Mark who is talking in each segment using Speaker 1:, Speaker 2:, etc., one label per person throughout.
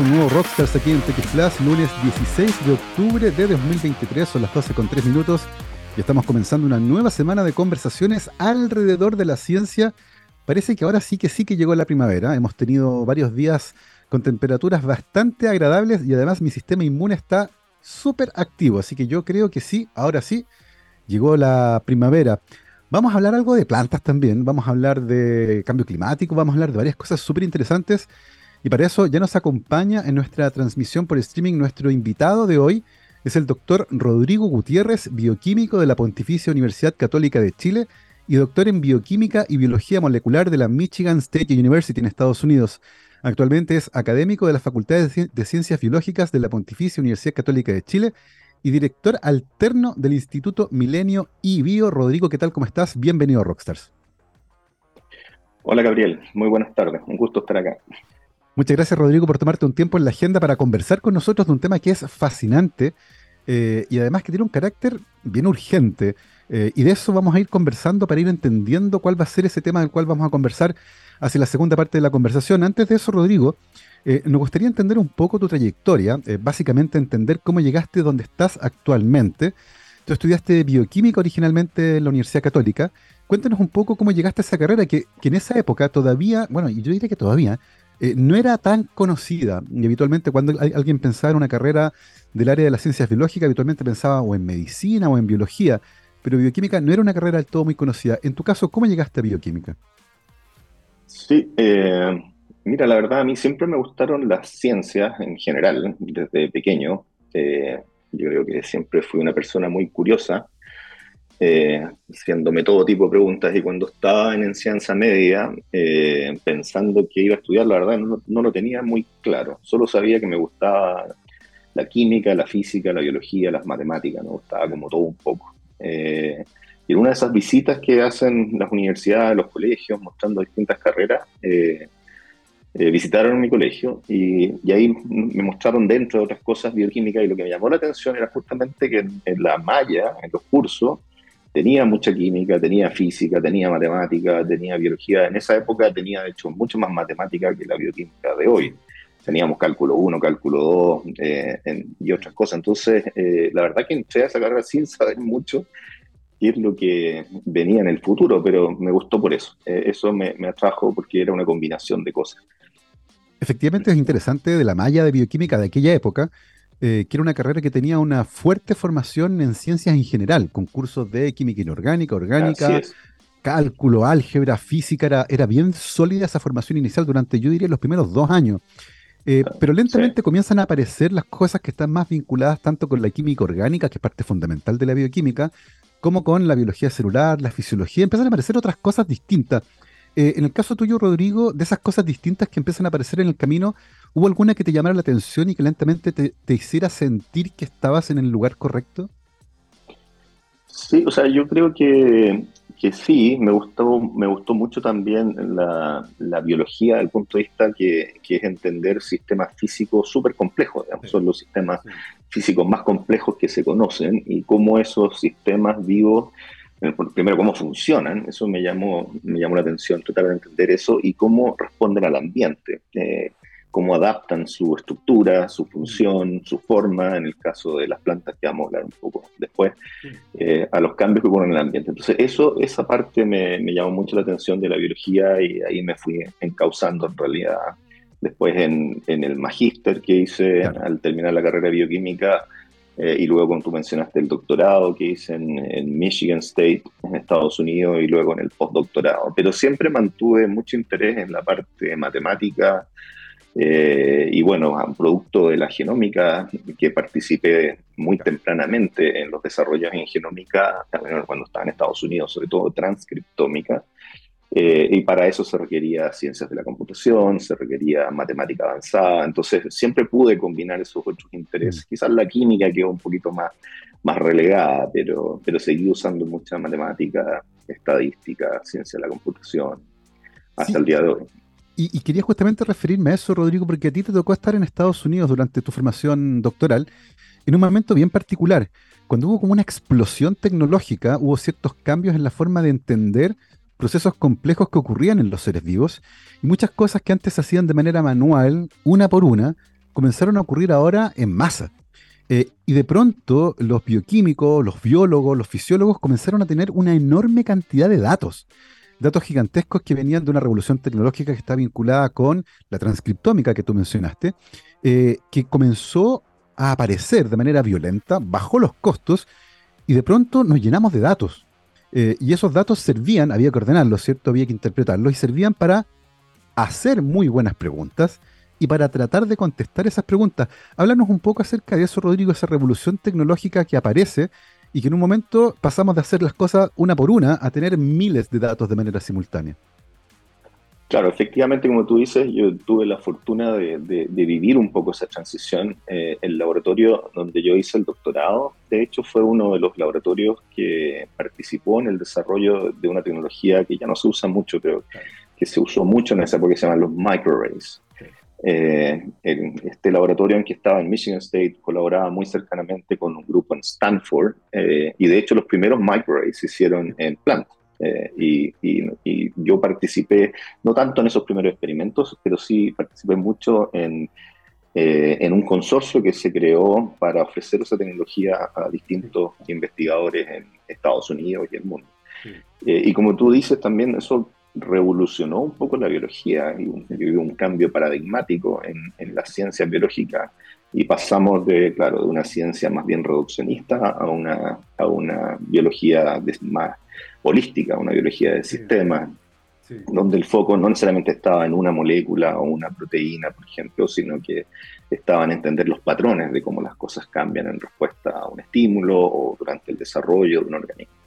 Speaker 1: un nuevo Rockstars aquí en TX Plus, lunes 16 de octubre de 2023, son las 12 con 3 minutos y estamos comenzando una nueva semana de conversaciones alrededor de la ciencia. Parece que ahora sí que sí que llegó la primavera, hemos tenido varios días con temperaturas bastante agradables y además mi sistema inmune está súper activo, así que yo creo que sí, ahora sí, llegó la primavera. Vamos a hablar algo de plantas también, vamos a hablar de cambio climático, vamos a hablar de varias cosas súper interesantes. Y para eso ya nos acompaña en nuestra transmisión por streaming nuestro invitado de hoy, es el doctor Rodrigo Gutiérrez, bioquímico de la Pontificia Universidad Católica de Chile y doctor en bioquímica y biología molecular de la Michigan State University en Estados Unidos. Actualmente es académico de la Facultad de Ciencias Biológicas de la Pontificia Universidad Católica de Chile y director alterno del Instituto Milenio y Bio. Rodrigo, ¿qué tal? ¿Cómo estás? Bienvenido Rockstars.
Speaker 2: Hola Gabriel, muy buenas tardes, un gusto estar acá.
Speaker 1: Muchas gracias Rodrigo por tomarte un tiempo en la agenda para conversar con nosotros de un tema que es fascinante eh, y además que tiene un carácter bien urgente. Eh, y de eso vamos a ir conversando para ir entendiendo cuál va a ser ese tema del cual vamos a conversar hacia la segunda parte de la conversación. Antes de eso, Rodrigo, eh, nos gustaría entender un poco tu trayectoria, básicamente entender cómo llegaste donde estás actualmente. Tú estudiaste bioquímica originalmente en la Universidad Católica. Cuéntanos un poco cómo llegaste a esa carrera que, en esa época todavía, bueno, y yo diría que todavía, eh, no era tan conocida. Y habitualmente cuando alguien pensaba en una carrera del área de las ciencias biológicas, habitualmente pensaba o en medicina o en biología, pero bioquímica no era una carrera del todo muy conocida. En tu caso, ¿cómo llegaste a bioquímica?
Speaker 2: Sí, eh, Mira, la verdad, a mí siempre me gustaron las ciencias en general, desde pequeño. Eh, yo creo que siempre fui una persona muy curiosa, eh, haciéndome todo tipo de preguntas. Y cuando estaba en enseñanza media, eh, pensando que iba a estudiar, la verdad, no, lo tenía muy claro. Solo sabía que me gustaba la química, la física, la biología, las matemáticas. Me gustaba como todo un poco. y en una de esas visitas que hacen las universidades, los colegios, mostrando distintas carreras, eh, visitaron mi colegio y, ahí me mostraron dentro de otras cosas bioquímicas y lo que me llamó la atención era justamente que en, la malla, en los cursos, tenía mucha química, tenía física, tenía matemática, tenía biología. En esa época tenía, de hecho, mucho más matemática que la bioquímica de hoy. Teníamos cálculo 1, cálculo 2 eh, y otras cosas. Entonces, eh, la verdad que entré a esa carrera sin saber mucho qué es lo que venía en el futuro, pero me gustó por eso. eso me, me atrajo porque era una combinación de cosas.
Speaker 1: Efectivamente es interesante de la malla de bioquímica de aquella época, eh, que era una carrera que tenía una fuerte formación en ciencias en general, con cursos de química inorgánica, orgánica, cálculo, álgebra, física, era, era, bien sólida esa formación inicial durante, yo diría, los primeros dos años. Eh, ah, pero lentamente comienzan a aparecer las cosas que están más vinculadas tanto con la química orgánica, que es parte fundamental de la bioquímica, como con la biología celular, la fisiología. Empiezan a aparecer otras cosas distintas eh, en el caso tuyo, Rodrigo, de esas cosas distintas que empiezan a aparecer en el camino, ¿hubo alguna que te llamara la atención y que lentamente te, hiciera sentir que estabas en el lugar correcto?
Speaker 2: Sí, o sea, yo creo que, sí, me gustó, me gustó mucho también la, biología desde el punto de vista que, es entender sistemas físicos súper complejos, son los sistemas físicos más complejos que se conocen y cómo esos sistemas vivos eh, primero cómo funcionan, eso me llamó, me llamó la atención tratar de entender eso y cómo responden al ambiente, eh, cómo adaptan su estructura, su función, su forma, en el caso de las plantas que vamos a hablar un poco después, eh, a los cambios que ocurren en el ambiente. Entonces eso, esa parte me, me, llamó mucho la atención de la biología y ahí me fui encauzando en realidad. Después en, en el magíster que hice al terminar la carrera de bioquímica, eh, y luego, como tú mencionaste, el doctorado que hice en, Michigan State, en Estados Unidos, y luego en el postdoctorado. Pero siempre mantuve mucho interés en la parte matemática eh, y, bueno, un producto de la genómica, que participé muy tempranamente en los desarrollos en genómica, también cuando estaba en Estados Unidos, sobre todo transcriptómica. Eh, y para eso se requería ciencias de la computación, se requería matemática avanzada, entonces siempre pude combinar esos otros intereses. Mm. Quizás la química quedó un poquito más, más relegada, pero, pero seguí usando mucha matemática, estadística, ciencia de la computación, hasta el día de hoy.
Speaker 1: Y, quería justamente referirme a eso, Rodrigo, porque a ti te tocó estar en Estados Unidos durante tu formación doctoral en un momento bien particular. Cuando hubo como una explosión tecnológica, hubo ciertos cambios en la forma de entender procesos complejos que ocurrían en los seres vivos y muchas cosas que antes se hacían de manera manual, una por una, comenzaron a ocurrir ahora en masa. Eh, y de pronto los bioquímicos, los biólogos, los fisiólogos comenzaron a tener una enorme cantidad de datos. Datos gigantescos que venían de una revolución tecnológica que está vinculada con la transcriptómica que tú mencionaste, eh, que comenzó a aparecer de manera violenta, bajó los costos y de pronto nos llenamos de datos. Eh, y esos datos servían, había que ordenarlos, ¿cierto? Había que interpretarlos y servían para hacer muy buenas preguntas y para tratar de contestar esas preguntas. Háblanos un poco acerca de eso, Rodrigo, esa revolución tecnológica que aparece y que en un momento pasamos de hacer las cosas una por una a tener miles de datos de manera simultánea.
Speaker 2: Claro, efectivamente, como tú dices, yo tuve la fortuna de, vivir un poco esa transición. Eh, el laboratorio donde yo hice el doctorado, de hecho, fue uno de los laboratorios que participó en el desarrollo de una tecnología que ya no se usa mucho, pero que se usó mucho en esa época, que se llaman los microarrays. Eh, este laboratorio en que estaba en Michigan State colaboraba muy cercanamente con un grupo en Stanford eh, y de hecho los primeros microarrays se hicieron en planta. Eh, y, yo participé, no tanto en esos primeros experimentos, pero sí participé mucho en, eh, en un consorcio que se creó para ofrecer esa tecnología a distintos investigadores en Estados Unidos y el mundo. Eh, y como tú dices, también eso revolucionó un poco la biología y hubo un, cambio paradigmático en, en la ciencia biológica. Y pasamos de, claro, de una ciencia más bien reduccionista a una, a una biología más holística, una biología de sistemas, donde el foco no necesariamente estaba en una molécula o una proteína, por ejemplo, sino que estaba en entender los patrones de cómo las cosas cambian en respuesta a un estímulo o durante el desarrollo de un organismo.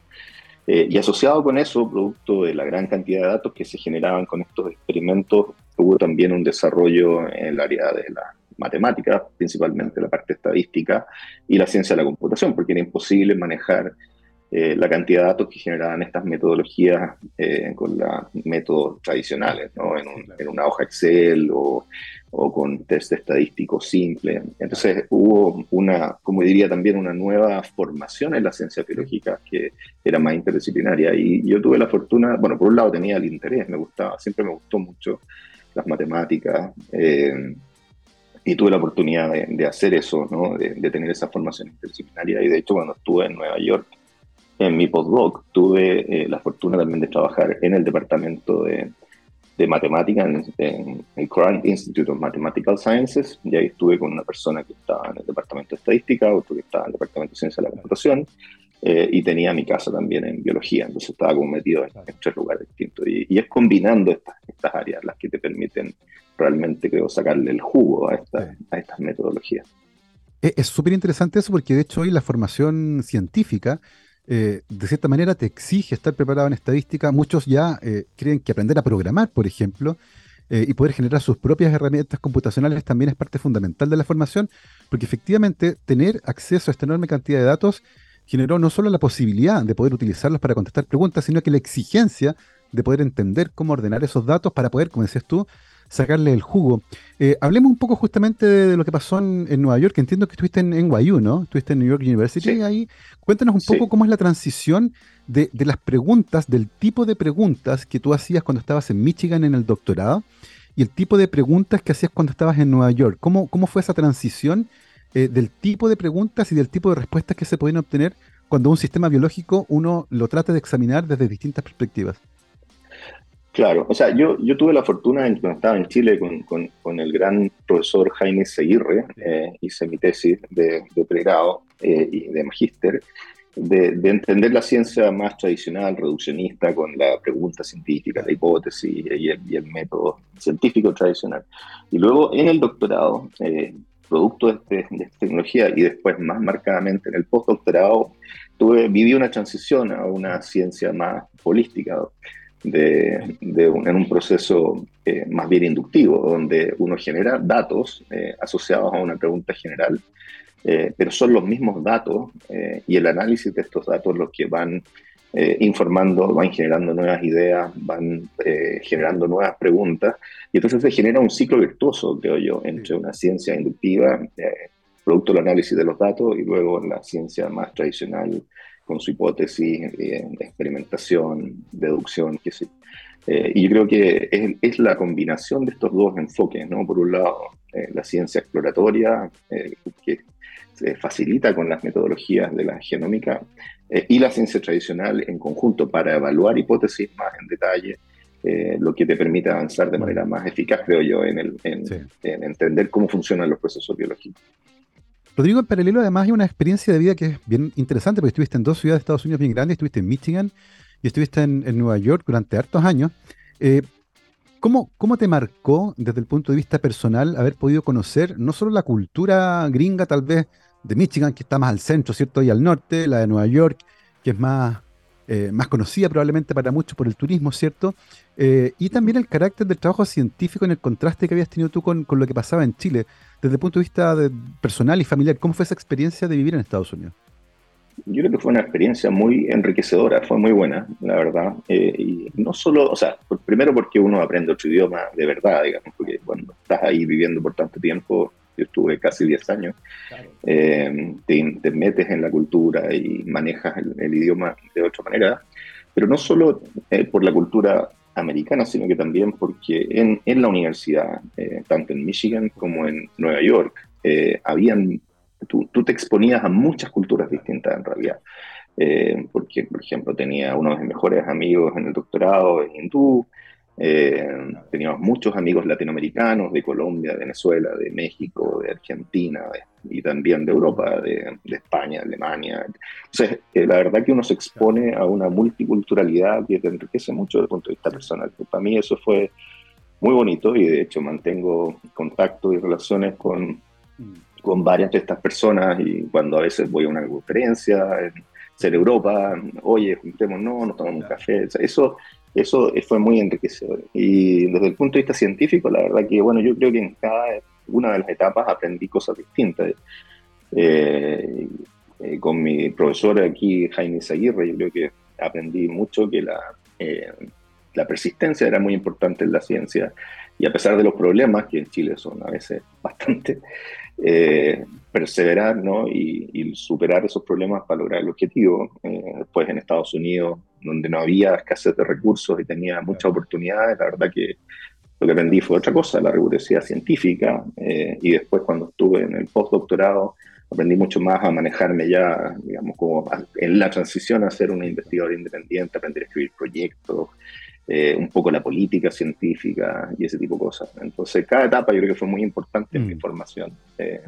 Speaker 2: Eh, y asociado con eso, producto de la gran cantidad de datos que se generaban con estos experimentos, hubo también un desarrollo en el área de la matemática, principalmente la parte estadística y la ciencia de la computación, porque era imposible manejar eh, la cantidad de datos que generaban estas metodologías eh, con los métodos tradicionales, ¿no? en, una hoja Excel o, con test estadísticos simples. Entonces hubo una, como diría también, una nueva formación en la ciencia biológica que era más interdisciplinaria. Y yo tuve la fortuna, bueno, por un lado tenía el interés, me gustaba, siempre me gustó mucho las matemáticas. Eh, y tuve la oportunidad de, hacer eso, ¿no? de, de, tener esa formación interdisciplinaria. Y de hecho, cuando estuve en Nueva York, en mi postdoc tuve eh, la fortuna también de trabajar en el departamento de, de matemática en, el Current Institute of Mathematical Sciences, y ahí estuve con una persona que estaba en el departamento de estadística, otro que estaba en el departamento de ciencia de la computación, eh, y tenía mi casa también en biología, entonces estaba como metido en, tres lugares distintos. Y, y es combinando estas, estas, áreas las que te permiten realmente, creo, sacarle el jugo a, a estas metodologías.
Speaker 1: Es súper interesante eso porque de hecho hoy la formación científica eh, de cierta manera te exige estar preparado en estadística. Muchos ya eh, creen que aprender a programar, por ejemplo, eh, y poder generar sus propias herramientas computacionales también es parte fundamental de la formación, porque efectivamente tener acceso a esta enorme cantidad de datos generó no solo la posibilidad de poder utilizarlos para contestar preguntas, sino que la exigencia de poder entender cómo ordenar esos datos para poder, como decías tú, sacarle el jugo. Eh, hablemos un poco justamente de, lo que pasó en, Nueva York, que entiendo que estuviste en NYU, ¿no? Estuviste en New York University y ahí. Cuéntanos un poco cómo es la transición de, las preguntas, del tipo de preguntas que tú hacías cuando estabas en Michigan en el doctorado y el tipo de preguntas que hacías cuando estabas en Nueva York. ¿Cómo, cómo fue esa transición eh, del tipo de preguntas y del tipo de respuestas que se pueden obtener cuando un sistema biológico uno lo trata de examinar desde distintas perspectivas?
Speaker 2: Claro, o sea, yo, yo tuve la fortuna, cuando estaba en Chile con, con, el gran profesor Jaime Seguirre, eh, hice mi tesis de, de pregrado eh, y de magíster, de, de, entender la ciencia más tradicional, reduccionista, con la pregunta científica, la hipótesis y el, y el método científico tradicional. Y luego en el doctorado, eh, producto de, este, de, esta tecnología y después más marcadamente en el postdoctorado, tuve, viví una transición a una ciencia más holística de, en un proceso eh, más bien inductivo, donde uno genera datos eh, asociados a una pregunta general, eh, pero son los mismos datos y el análisis de estos datos los que van informando, van generando nuevas ideas, van generando nuevas preguntas, y entonces se genera un ciclo virtuoso, creo yo, entre una ciencia inductiva, producto del análisis de los datos, y luego la ciencia más tradicional con su hipótesis, eh, experimentación, deducción, sé. Eh, y yo creo que es, es, la combinación de estos dos enfoques, ¿no? Por un lado, la ciencia exploratoria, que se facilita con las metodologías de la genómica, y la ciencia tradicional en conjunto para evaluar hipótesis más en detalle, lo que te permite avanzar de manera más eficaz, creo yo, en, el, en entender cómo funcionan los procesos biológicos.
Speaker 1: Rodrigo, en paralelo además hay una experiencia de vida que es bien interesante porque estuviste en dos ciudades de Estados Unidos bien grandes, estuviste en Michigan y estuviste en, Nueva York durante hartos años. Eh, ¿cómo, ¿Cómo te marcó desde el punto de vista personal haber podido conocer no solo la cultura gringa tal vez de Michigan, que está más al centro, ¿cierto? Y al norte, la de Nueva York, que es más, eh, más conocida probablemente para muchos por el turismo, ¿cierto? Eh, y también el carácter del trabajo científico en el contraste que habías tenido tú con, con lo que pasaba en Chile desde el punto de vista personal y familiar, ¿cómo fue esa experiencia de vivir en Estados Unidos?
Speaker 2: Yo creo que fue una experiencia muy enriquecedora, fue muy buena, la verdad. Eh, y no solo, o sea, primero porque uno aprende otro idioma de verdad, digamos, porque cuando estás ahí viviendo por tanto tiempo, yo estuve casi 10 años, eh, te, metes en la cultura y manejas el, idioma de otra manera, pero no solo eh, por la cultura americana, sino que también porque en, en la universidad, eh, tanto en Michigan como en Nueva York, eh, habían, tú, tú, te exponías a muchas culturas distintas en realidad. Eh, porque, por ejemplo, tenía uno de mis mejores amigos en el doctorado en hindú, eh, teníamos muchos amigos latinoamericanos de Colombia, de Venezuela, de México, de Argentina y también de Europa, de, España, Alemania. Entonces, eh, la verdad que uno se expone a una multiculturalidad que te enriquece mucho desde el punto de vista personal. Para mí eso fue muy bonito y de hecho mantengo contacto y relaciones con, con varias de estas personas y cuando a veces voy a una conferencia en, en Europa, oye, juntémonos, nos tomamos un café. eso eso fue muy enriquecedor. Y desde el punto de vista científico, la verdad que, bueno, yo creo que en cada una de las etapas aprendí cosas distintas. Eh, eh, con mi profesor aquí, Jaime Zaguirre, yo creo que aprendí mucho que la, eh, la persistencia era muy importante en la ciencia y a pesar de los problemas, que en Chile son a veces bastante, eh, perseverar ¿no? y, superar esos problemas para lograr el objetivo. Eh, después en Estados Unidos, donde no había escasez de recursos y tenía muchas oportunidades, la verdad que lo que aprendí fue otra cosa, la rigurosidad científica. Eh, y después cuando estuve en el postdoctorado, aprendí mucho más a manejarme ya, digamos, como en la transición a ser un investigador independiente, aprender a escribir proyectos, eh, un poco la política científica y ese tipo de cosas. Entonces, cada etapa yo creo que fue muy importante en mi mm. formación. Eh.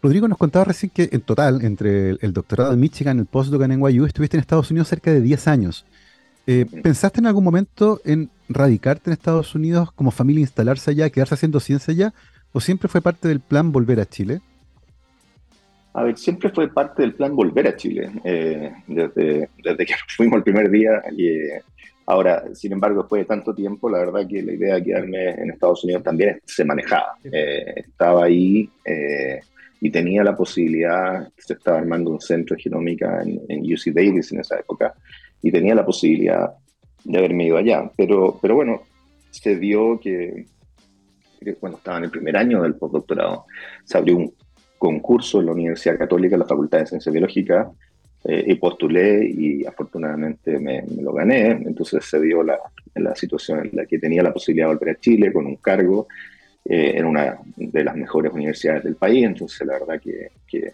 Speaker 1: Rodrigo nos contaba recién que en total, entre el, doctorado en Michigan y el postdoc en NYU, estuviste en Estados Unidos cerca de 10 años. Eh, ¿Pensaste en algún momento en radicarte en Estados Unidos como familia, instalarse allá, quedarse haciendo ciencia allá? ¿O siempre fue parte del plan volver a Chile?
Speaker 2: A ver, siempre fue parte del plan volver a Chile. desde, desde que fuimos el primer día y Ahora, sin embargo, después de tanto tiempo, la verdad que la idea de quedarme en Estados Unidos también se manejaba. Eh, estaba ahí eh, y tenía la posibilidad, se estaba armando un centro de genómica en, UC Davis en esa época, y tenía la posibilidad de haberme ido allá. Pero, pero bueno, se dio que, cuando estaba en el primer año del postdoctorado, se abrió un concurso en la Universidad Católica, en la Facultad de Ciencia Biológica, eh, y postulé y afortunadamente me, lo gané. Entonces se dio la, la, situación en la que tenía la posibilidad de volver a Chile con un cargo eh, en una de las mejores universidades del país. Entonces la verdad que, que,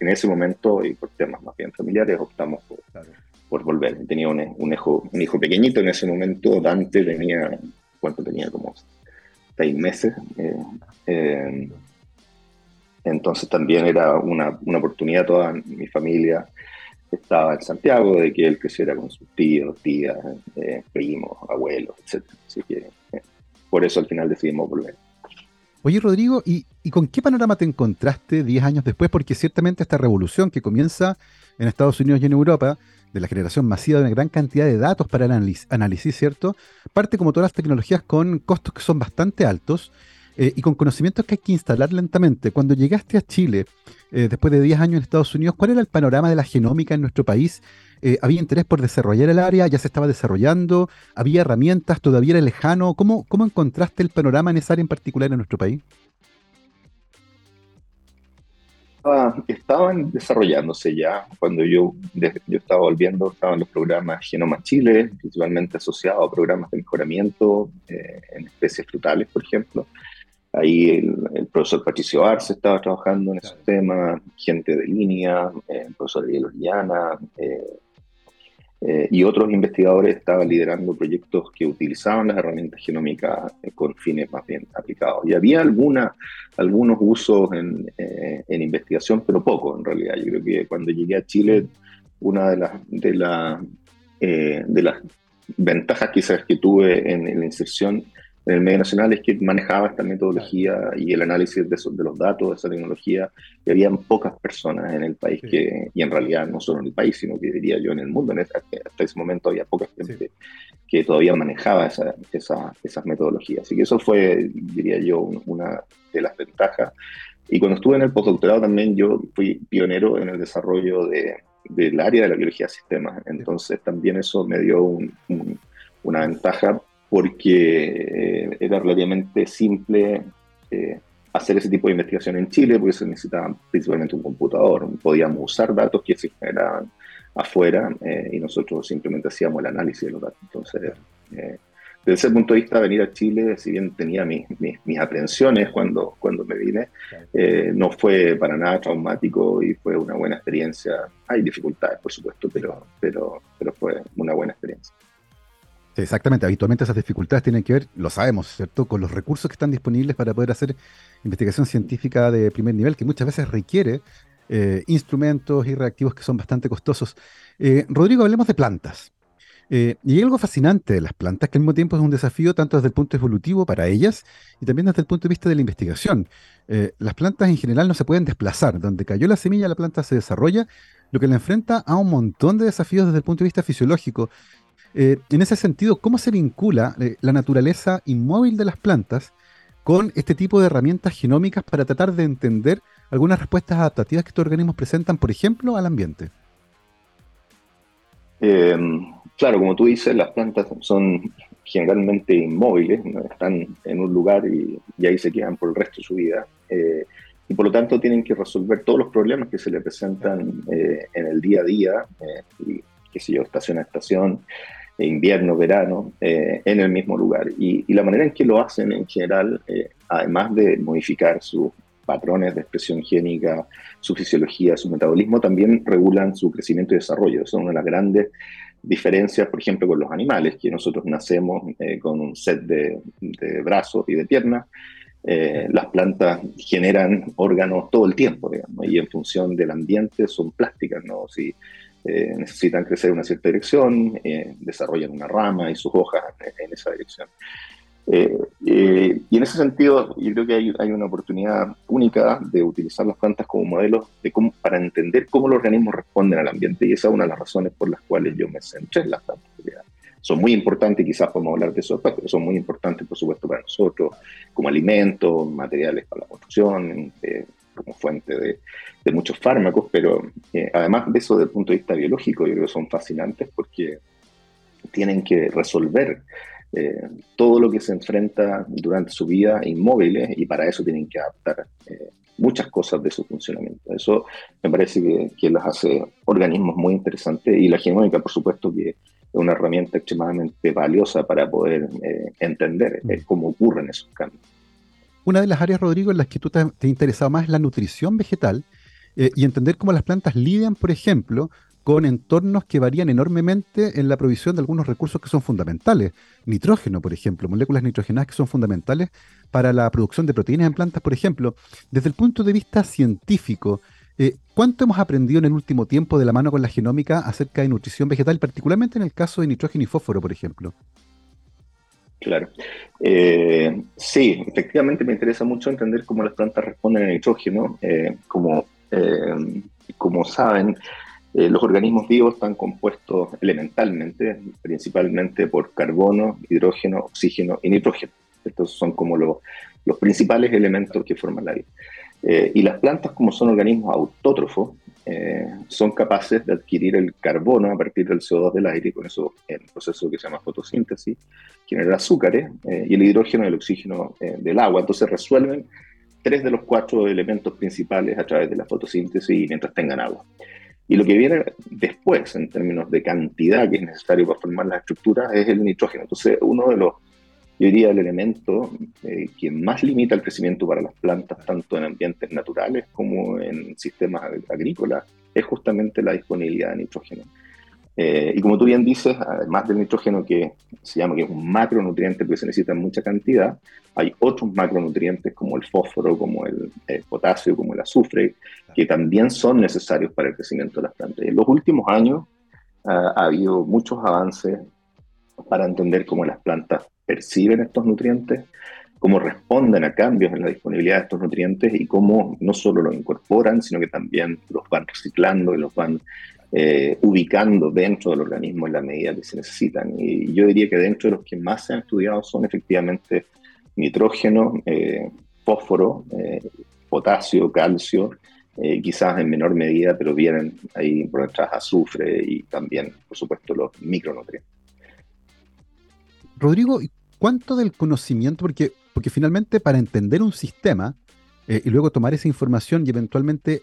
Speaker 2: en ese momento y por temas más bien familiares optamos por, por volver. Tenía un, un, hijo, un hijo pequeñito en ese momento, Dante tenía, ¿cuánto tenía? Como seis meses. Eh, entonces también era una, una oportunidad toda mi familia estaba en Santiago, de que él creciera con sus tíos, tías, eh, primos, abuelos, etc. Así que eh, por eso al final decidimos volver.
Speaker 1: Oye, Rodrigo, ¿y, con qué panorama te encontraste 10 años después? Porque ciertamente esta revolución que comienza en Estados Unidos y en Europa, de la generación masiva de una gran cantidad de datos para el análisis, ¿cierto? Parte como todas las tecnologías con costos que son bastante altos eh, y con conocimientos que hay que instalar lentamente. Cuando llegaste a Chile, eh, después de 10 años en Estados Unidos, ¿cuál era el panorama de la genómica en nuestro país? Eh, ¿Había interés por desarrollar el área? ¿Ya se estaba desarrollando? ¿Había herramientas? ¿Todavía era lejano? ¿Cómo, cómo encontraste el panorama en esa área en particular en nuestro país?
Speaker 2: estaban desarrollándose ya. Cuando yo, yo estaba volviendo, estaban los programas Genoma Chile, principalmente asociados a programas de mejoramiento en especies frutales, por ejemplo Ahí el, profesor Patricio Arce estaba trabajando en ese tema, gente de línea, eh, el profesor Ariel Orellana, eh, eh, y otros investigadores estaban liderando proyectos que utilizaban las herramientas genómicas con fines más bien aplicados. Y había alguna, algunos usos en, en investigación, pero poco en realidad. Yo creo que cuando llegué a Chile, una de las, de, la, de las ventajas quizás que tuve en, en la inserción medio nacional es que manejaba esta metodología y el análisis de, de, los datos de esa tecnología y habían pocas personas en el país que, y en realidad no solo en el país, sino que diría yo en el mundo, en hasta ese momento había poca gente que todavía manejaba esa, esa, esas metodologías. Así que eso fue, diría yo, una de las ventajas. Y cuando estuve en el postdoctorado también yo fui pionero en el desarrollo de, del área de la biología de sistemas. Entonces también eso me dio un, una ventaja porque eh, era relativamente simple eh, hacer ese tipo de investigación en Chile, porque se necesitaba principalmente un computador. Podíamos usar datos que se generaban afuera eh, y nosotros simplemente hacíamos el análisis de los datos. Entonces, desde ese punto de vista, venir a Chile, si bien tenía mis, mis, aprensiones cuando, cuando me vine, no fue para nada traumático y fue una buena experiencia. Hay dificultades, por supuesto, pero, pero, pero fue una buena experiencia.
Speaker 1: Exactamente, habitualmente esas dificultades tienen que ver, lo sabemos, ¿cierto?, con los recursos que están disponibles para poder hacer investigación científica de primer nivel, que muchas veces requiere eh, instrumentos y reactivos que son bastante costosos. Eh, Rodrigo, hablemos de plantas. Eh, y hay algo fascinante de las plantas, que al mismo tiempo es un desafío tanto desde el punto evolutivo para ellas y también desde el punto de vista de la investigación. las plantas en general no se pueden desplazar. Donde cayó la semilla, la planta se desarrolla, lo que le enfrenta a un montón de desafíos desde el punto de vista fisiológico eh, en ese sentido, ¿cómo se vincula eh, la naturaleza inmóvil de las plantas con este tipo de herramientas genómicas para tratar de entender algunas respuestas adaptativas que estos organismos presentan, por ejemplo, al ambiente?
Speaker 2: Em, claro, como tú dices, las plantas son generalmente inmóviles, están en un lugar y, ahí se quedan por el resto de su vida. Eh, y por lo tanto tienen que resolver todos los problemas que se le presentan en el día a día, y qué yo, estación a estación, invierno, verano, eh, en el mismo lugar. Y, la manera en que lo hacen en general, eh, además de modificar sus patrones de expresión génica, su fisiología, su metabolismo, también regulan su crecimiento y desarrollo. Son una de las grandes diferencias, por ejemplo, con los animales, que nosotros nacemos eh, con un set de, brazos y de piernas. las plantas generan órganos todo el tiempo, digamos, y en función del ambiente son plásticas, ¿no? Si eh, necesitan crecer en una cierta dirección, eh, desarrollan una rama y sus hojas en, esa dirección. Eh, y en ese sentido, yo creo que hay, hay, una oportunidad única de utilizar las plantas como modelos de cómo, para entender cómo los organismos responden al ambiente, y esa es una de las razones por las cuales yo me centré en las plantas. Son muy importantes, quizás podemos hablar de eso pero son muy importantes, por supuesto, para nosotros, como alimentos, materiales para la construcción, como fuente de, muchos fármacos, pero eh, además de eso, desde el punto de vista biológico, yo creo que son fascinantes porque tienen que resolver eh, todo lo que se enfrenta durante su vida inmóviles y para eso tienen que adaptar eh, muchas cosas de su funcionamiento. Eso me parece que, que las hace organismos muy interesantes y la genómica, por supuesto, que es una herramienta extremadamente valiosa para poder entender cómo ocurren esos cambios.
Speaker 1: Una de las áreas, Rodrigo, en las que tú te, te interesado más es la nutrición vegetal eh, y entender cómo las plantas lidian, por ejemplo, con entornos que varían enormemente en la provisión de algunos recursos que son fundamentales. Nitrógeno, por ejemplo, moléculas nitrogenadas que son fundamentales para la producción de proteínas en plantas, por ejemplo. Desde el punto de vista científico, eh, ¿cuánto hemos aprendido en el último tiempo de la mano con la genómica acerca de nutrición vegetal, particularmente en el caso de nitrógeno y fósforo, por ejemplo?
Speaker 2: Claro. Eh, sí, efectivamente me interesa mucho entender cómo las plantas responden al nitrógeno. Eh, como, eh, como saben, los organismos vivos están compuestos elementalmente, principalmente por carbono, hidrógeno, oxígeno y nitrógeno. Estos son como los principales elementos que forman la vida. Y las plantas, como son organismos autótrofos, eh, son capaces de adquirir el carbono a partir del CO2 del aire, con eso en el proceso que se llama fotosíntesis, genera azúcares, eh, y el hidrógeno y el oxígeno eh, del agua. Entonces resuelven tres de los cuatro elementos principales a través de la fotosíntesis mientras tengan agua. Y lo que viene después, en términos de cantidad que es necesario para formar las estructuras, es el nitrógeno. Entonces, uno de los yo diría el elemento eh, que más limita el crecimiento para las plantas, tanto en ambientes naturales como en sistemas agrícolas, es justamente la disponibilidad de nitrógeno. Eh, y como tú bien dices, además del nitrógeno que se llama que es un macronutriente porque se necesita en mucha cantidad, hay otros macronutrientes como el fósforo, como el, potasio, como el azufre, que también son necesarios para el crecimiento de las plantas. En los últimos años ha habido muchos avances para entender cómo las plantas perciben estos nutrientes, cómo responden a cambios en la disponibilidad de estos nutrientes y cómo no solo los incorporan, sino que también los van reciclando y los van eh, ubicando dentro del organismo en la medida que se necesitan. Y yo diría que dentro de los que más se han estudiado son efectivamente nitrógeno, eh, fósforo, eh, potasio, calcio, quizás en menor medida, pero vienen ahí por detrás azufre y también, por supuesto, los micronutrientes.
Speaker 1: Rodrigo, ¿cuánto del conocimiento? Porque, porque finalmente para entender un sistema y luego tomar esa información y eventualmente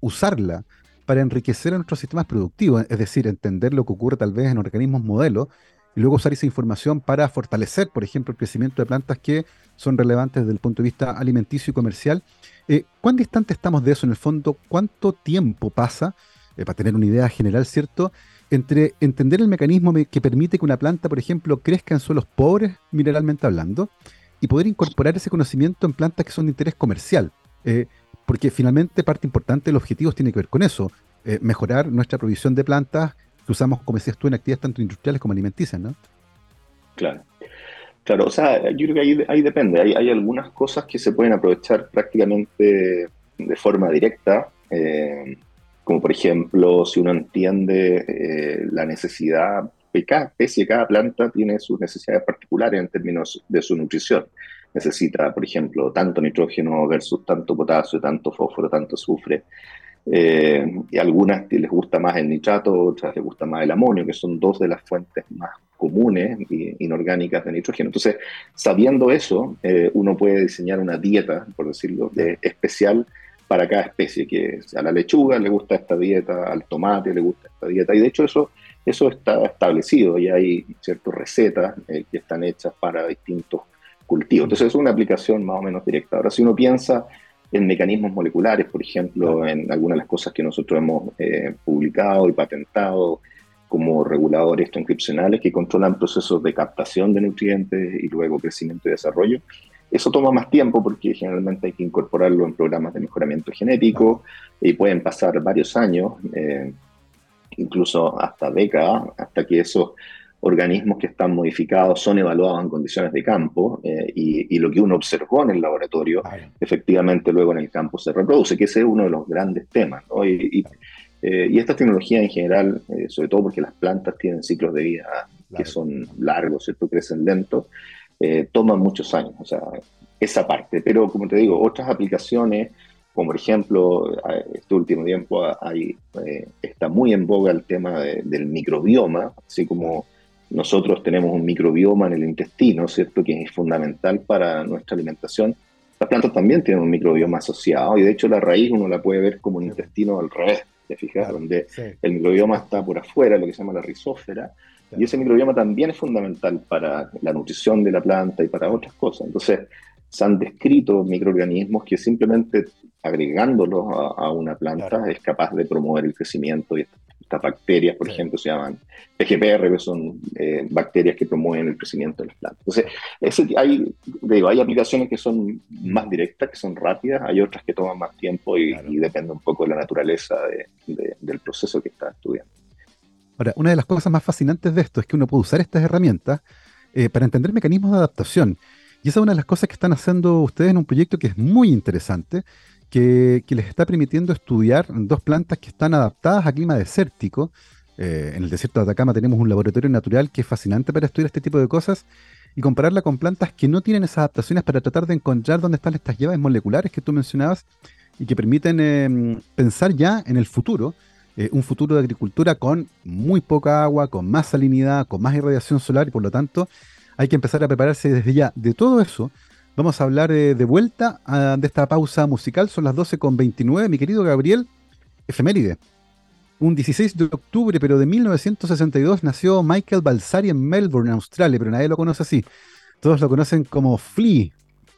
Speaker 1: usarla para enriquecer nuestros sistemas productivos, es decir, entender lo que ocurre tal vez en organismos modelos y luego usar esa información para fortalecer, por ejemplo, el crecimiento de plantas que son relevantes desde el punto de vista alimenticio y comercial. Eh, ¿Cuán distante estamos de eso en el fondo? ¿Cuánto tiempo pasa, eh, para tener una idea general, ¿cierto?, entre entender el mecanismo que permite que una planta, por ejemplo, crezca en suelos pobres, mineralmente hablando, y poder incorporar ese conocimiento en plantas que son de interés comercial. Eh, porque finalmente parte importante del objetivo tiene que ver con eso, eh, mejorar nuestra provisión de plantas que usamos, como decías tú, en actividades tanto industriales como alimenticias, ¿no?
Speaker 2: Claro. Claro, o sea, yo creo que ahí, depende. Hay, algunas cosas que se pueden aprovechar prácticamente de forma directa, eh, como por ejemplo, si uno entiende eh, la necesidad, de cada especie, cada planta tiene sus necesidades particulares en términos de su nutrición necesita, por ejemplo, tanto nitrógeno versus tanto potasio, tanto fósforo, tanto azufre. Eh, y algunas les gusta más el nitrato, otras les gusta más el amonio, que son dos de las fuentes más comunes e inorgánicas de nitrógeno. Entonces, sabiendo eso, eh, uno puede diseñar una dieta, por decirlo, de, especial para cada especie, que a la lechuga le gusta esta dieta, al tomate le gusta esta dieta, y de hecho eso, eso está establecido y hay ciertas recetas eh, que están hechas para distintos cultivo. Entonces es una aplicación más o menos directa. Ahora, si uno piensa en mecanismos moleculares, por ejemplo, en algunas de las cosas que nosotros hemos eh, publicado y patentado como reguladores transcripcionales que controlan procesos de captación de nutrientes y luego crecimiento y desarrollo. Eso toma más tiempo porque generalmente hay que incorporarlo en programas de mejoramiento genético y pueden pasar varios años, eh, incluso hasta décadas, hasta que eso organismos que están modificados son evaluados en condiciones de campo eh, y, lo que uno observó en el laboratorio, efectivamente luego en el campo se reproduce, que ese es uno de los grandes temas. Y, eh, y, esta tecnología en general, eh, sobre todo porque las plantas tienen ciclos de vida que son largos, ¿cierto? crecen lento, toman muchos años, o sea, esa parte. Pero como te digo, otras aplicaciones, como por ejemplo, este último tiempo hay, está muy en boga el tema del microbioma, así como nosotros tenemos un microbioma en el intestino, ¿cierto? Que es fundamental para nuestra alimentación. Las plantas también tienen un microbioma asociado y de hecho la raíz uno la puede ver como un intestino al revés, ¿te fijas? Donde el microbioma está por afuera, lo que se llama la rizósfera, y ese microbioma también es fundamental para la nutrición de la planta y para otras cosas. Entonces, se han descrito microorganismos que simplemente agregándolos a, una planta es capaz de promover el crecimiento y estas bacterias, por ejemplo, se llaman PGPR, que son eh, bacterias que promueven el crecimiento de las plantas. Entonces, hay, digo, hay aplicaciones que son más directas, que son rápidas, hay otras que toman más tiempo y, depende un poco de la naturaleza del proceso que está estudiando.
Speaker 1: Ahora, una de las cosas más fascinantes de esto es que uno puede usar estas herramientas eh, para entender mecanismos de adaptación. Y esa es una de las cosas que están haciendo ustedes en un proyecto que es muy interesante, que, les está permitiendo estudiar dos plantas que están adaptadas a clima desértico. Eh, en el desierto de Atacama tenemos un laboratorio natural que es fascinante para estudiar este tipo de cosas y compararla con plantas que no tienen esas adaptaciones para tratar de encontrar dónde están estas llaves moleculares que tú mencionabas y que permiten em, pensar ya en el futuro, eh, un futuro de agricultura con muy poca agua, con más salinidad, con más irradiación solar y por lo tanto hay que empezar a prepararse desde ya de todo eso Vamos a hablar eh, de vuelta de esta pausa musical. Son las 12.29. Mi querido Gabriel, efeméride. Un 16 de octubre, pero de 1962, nació Michael Balsari en Melbourne, Australia, pero nadie lo conoce así. Todos lo conocen como Flea,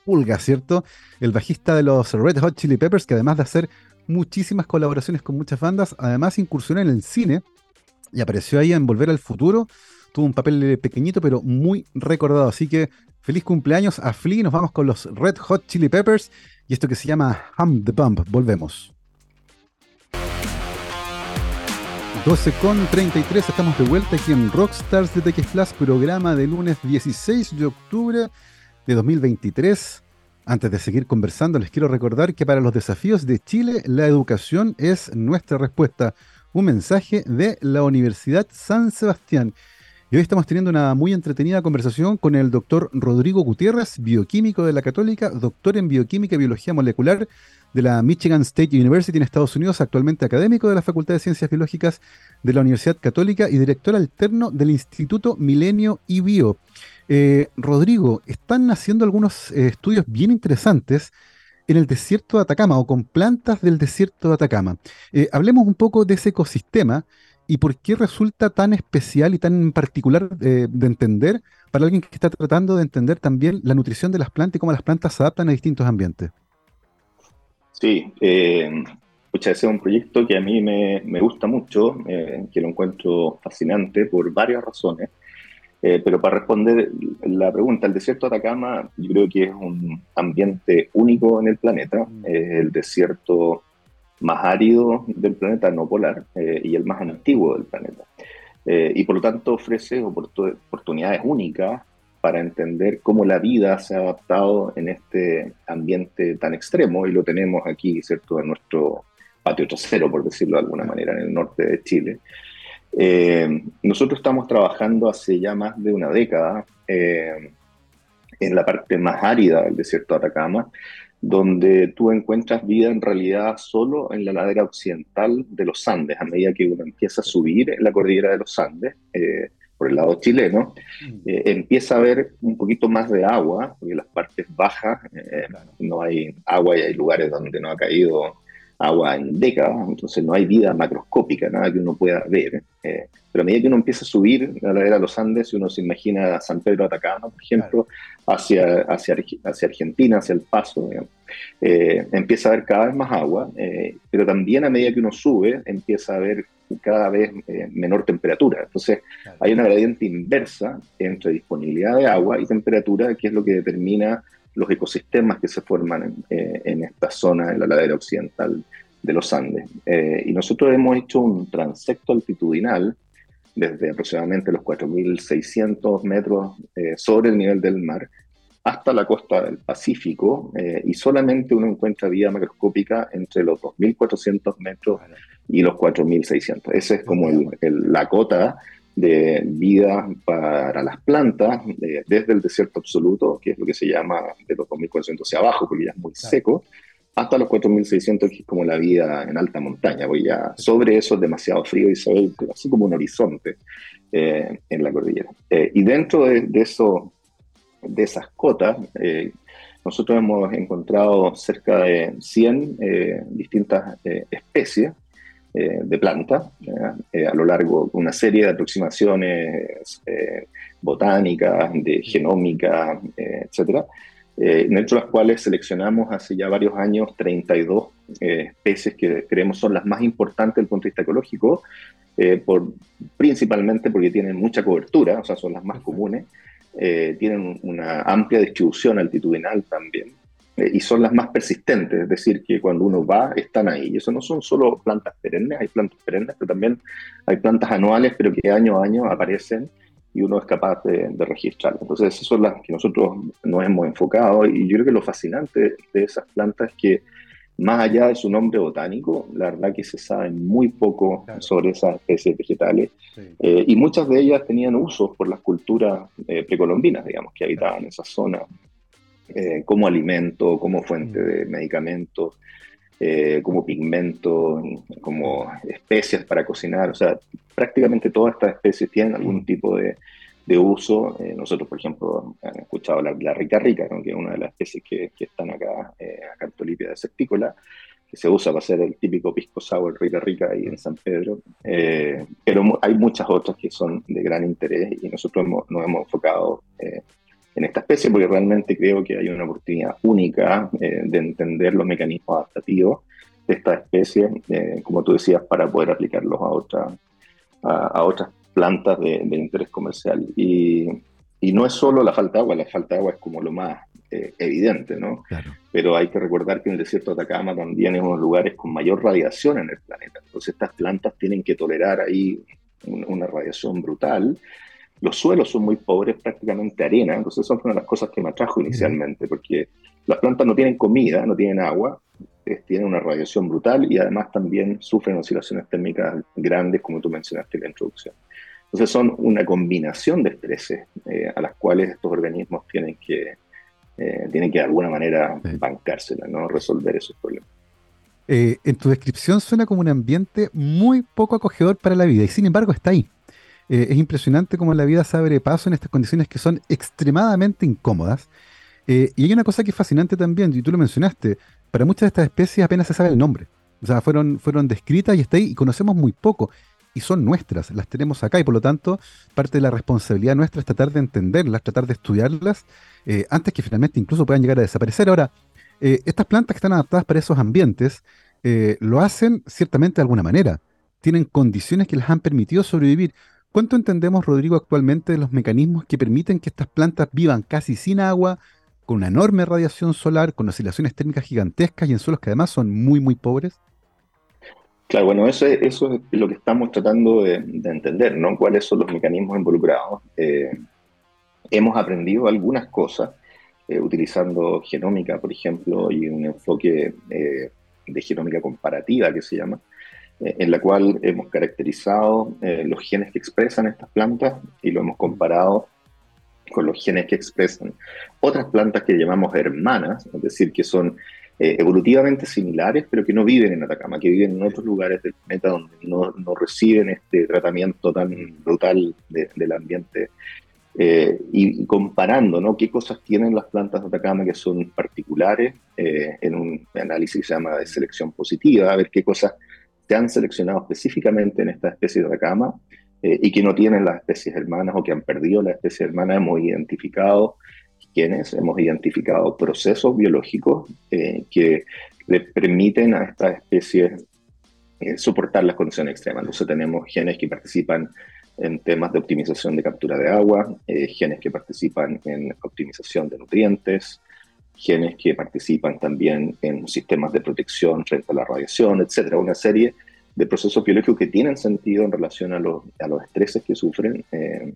Speaker 1: Pulga, ¿cierto? El bajista de los Red Hot Chili Peppers, que además de hacer muchísimas colaboraciones con muchas bandas, además incursionó en el cine y apareció ahí en Volver al Futuro. Tuvo un papel pequeñito, pero muy recordado. Así que feliz cumpleaños a Flea. Nos vamos con los Red Hot Chili Peppers y esto que se llama Hum the Bump. Volvemos. 12 con 33, estamos de vuelta aquí en Rockstars de TX Plus, programa de lunes 16 de octubre de 2023. Antes de seguir conversando, les quiero recordar que para los desafíos de Chile, la educación es nuestra respuesta. Un mensaje de la Universidad San Sebastián. Y hoy estamos teniendo una muy entretenida conversación con el doctor Rodrigo Gutiérrez, bioquímico de la Católica, doctor en bioquímica y biología molecular de la Michigan State University en Estados Unidos, actualmente académico de la Facultad de Ciencias Biológicas de la Universidad Católica y director alterno del Instituto Milenio y Bio. Eh, Rodrigo, están haciendo algunos eh, estudios bien interesantes en el desierto de Atacama o con plantas del desierto de Atacama. Eh, hablemos un poco de ese ecosistema y por qué resulta tan especial y tan particular de entender para alguien que está tratando de entender también la nutrición de las plantas y cómo las plantas se adaptan a distintos ambientes.
Speaker 2: Sí, eh, ese es un proyecto que a mí me, me gusta mucho, eh, que lo encuentro fascinante por varias razones. Eh, pero para responder la pregunta, el desierto de Atacama yo creo que es un ambiente único en el planeta, mm. es el desierto más árido del planeta no polar eh, y el más antiguo del planeta. y por lo tanto ofrece oportunidades únicas para entender cómo la vida se ha adaptado en este ambiente tan extremo, y lo tenemos aquí, ¿cierto?, en nuestro patio trasero, por decirlo de alguna manera, en el norte de Chile. Eh, nosotros estamos trabajando hace ya más de una década eh, en la parte más árida del desierto de Atacama, donde tú encuentras vida en realidad solo en la ladera occidental de los Andes, a medida que uno empieza a subir en la cordillera de los Andes. Eh, por el lado chileno, mm. eh, empieza a haber un poquito más de agua, porque las partes bajas eh, no hay agua y hay lugares donde no ha caído agua en décadas, entonces no hay vida macroscópica, nada que uno pueda ver. Eh, pero a medida que uno empieza a subir la ladera de los Andes, uno se imagina San Pedro Atacama, por ejemplo, hacia, hacia, hacia Argentina, hacia el Paso, empieza a haber cada vez más agua, pero también a medida que uno sube, empieza a haber cada vez eh, menor temperatura. Entonces, hay una gradiente inversa entre disponibilidad de agua y temperatura, que es lo que determina los ecosistemas que se forman en, eh, esta zona, en la ladera occidental de los Andes. Eh, y nosotros hemos hecho un transecto altitudinal desde aproximadamente los 4.600 metros sobre el nivel del mar hasta la costa del Pacífico y solamente uno encuentra vida macroscópica entre los 2.400 metros y los 4.600. Esa es como la cota de vida para las plantas desde el desierto absoluto, que es lo que se llama de los 2.400 hacia abajo, porque ya es muy seco, hasta los 4.600, que es como la vida en alta montaña, porque ya sobre eso es demasiado frío y se ve así como un horizonte eh, en la cordillera. Eh, y dentro de, eso, de esas cotas, eh, nosotros hemos encontrado cerca de 100 distintas especies eh, de planta eh, a lo largo de una serie de aproximaciones eh, botánicas, de genómica, etcétera, dentro de las cuales seleccionamos hace ya varios años 32 especies que creemos son las más importantes desde el punto de vista ecológico, por, principalmente porque tienen mucha cobertura, o sea, son las más comunes, tienen una amplia distribución altitudinal también, eh, y son las más persistentes, es decir, que cuando uno va, están ahí. Y eso no son solo plantas perennes, hay plantas perennes, pero también hay plantas anuales, pero que año a año aparecen y uno es capaz de, de registrarlas. Entonces, esas son las que nosotros nos hemos enfocado y yo creo que lo fascinante de esas plantas es que más allá de su nombre botánico, la verdad que se sabe muy poco sobre esas especies vegetales eh, y muchas de ellas tenían usos por las culturas eh, precolombinas, digamos, que habitaban en esa zona eh, como alimento, como fuente mm. de medicamentos, eh, como pigmento, como especias para cocinar. O sea, prácticamente todas estas especies tienen algún mm. tipo de, de uso. Eh, nosotros, por ejemplo, han escuchado la, rica rica, que es una de las especies que, que están acá, acá en Tolipia de Septícola, que se usa para hacer el típico pisco sour rica rica ahí en San Pedro. pero hay muchas otras que son de gran interés y nosotros nos hemos enfocado en esta especie, porque realmente creo que hay una oportunidad única eh, de entender los mecanismos adaptativos de esta especie, eh, como tú decías, para poder aplicarlos a, otra, a, otras plantas de, interés comercial. Y, y, no es solo la falta de agua, la falta de agua es como lo más eh, evidente, ¿no? Pero hay que recordar que en el desierto de Atacama también es uno de los lugares con mayor radiación en el planeta. Entonces estas plantas tienen que tolerar ahí una radiación brutal los suelos son muy pobres, prácticamente arena, entonces son una de las cosas que me atrajo inicialmente, porque las plantas no tienen comida, no tienen agua, tienen una radiación brutal y además también sufren oscilaciones térmicas grandes, como tú mencionaste en la introducción. Entonces son una combinación de estreses eh, a las cuales estos organismos tienen que, eh, tienen que de alguna manera bancárselas, ¿no? resolver esos problemas.
Speaker 1: Eh, en tu descripción suena como un ambiente muy poco acogedor para la vida y sin embargo está ahí. Eh, es impresionante cómo la vida se abre paso en estas condiciones que son extremadamente incómodas. Eh, y hay una cosa que es fascinante también, y tú lo mencionaste, para muchas de estas especies apenas se sabe el nombre. O sea, fueron, fueron descritas y está ahí y conocemos muy poco. Y son nuestras, las tenemos acá y por lo tanto parte de la responsabilidad nuestra es tratar de entenderlas, tratar de estudiarlas eh, antes que finalmente incluso puedan llegar a desaparecer. Ahora, estas plantas que están adaptadas para esos ambientes lo hacen ciertamente de alguna manera. Tienen condiciones que les han permitido sobrevivir. ¿Cuánto entendemos, Rodrigo, actualmente de los mecanismos que permiten que estas plantas vivan casi sin agua, con una enorme radiación solar, con oscilaciones térmicas gigantescas y en suelos que además son muy, muy pobres?
Speaker 2: Claro, bueno, eso, eso es lo que estamos tratando de, entender, ¿no? ¿Cuáles son los mecanismos involucrados? Eh, hemos aprendido algunas cosas eh, utilizando genómica, por ejemplo, y un enfoque eh, de genómica comparativa que se llama, en la cual hemos caracterizado eh, los genes que expresan estas plantas y lo hemos comparado con los genes que expresan otras plantas que llamamos hermanas, es decir, que son eh, evolutivamente similares, pero que no viven en Atacama, que viven en otros lugares del planeta donde no, no reciben este tratamiento tan brutal del ambiente. y, comparando ¿no? qué cosas tienen las plantas de Atacama que son particulares en un análisis que se llama de selección positiva, a ver qué cosas se han seleccionado específicamente en esta especie de racama eh, y que no tienen las especies hermanas o que han perdido la especie hermana, hemos identificado quiénes, hemos identificado procesos biológicos eh, que le permiten a estas especies eh, soportar las condiciones extremas. Entonces tenemos genes que participan en temas de optimización de captura de agua, genes que participan en optimización de nutrientes, genes que participan también en sistemas de protección frente a la radiación, etcétera, una serie de procesos biológicos que tienen sentido en relación a los, a los estreses que sufren eh,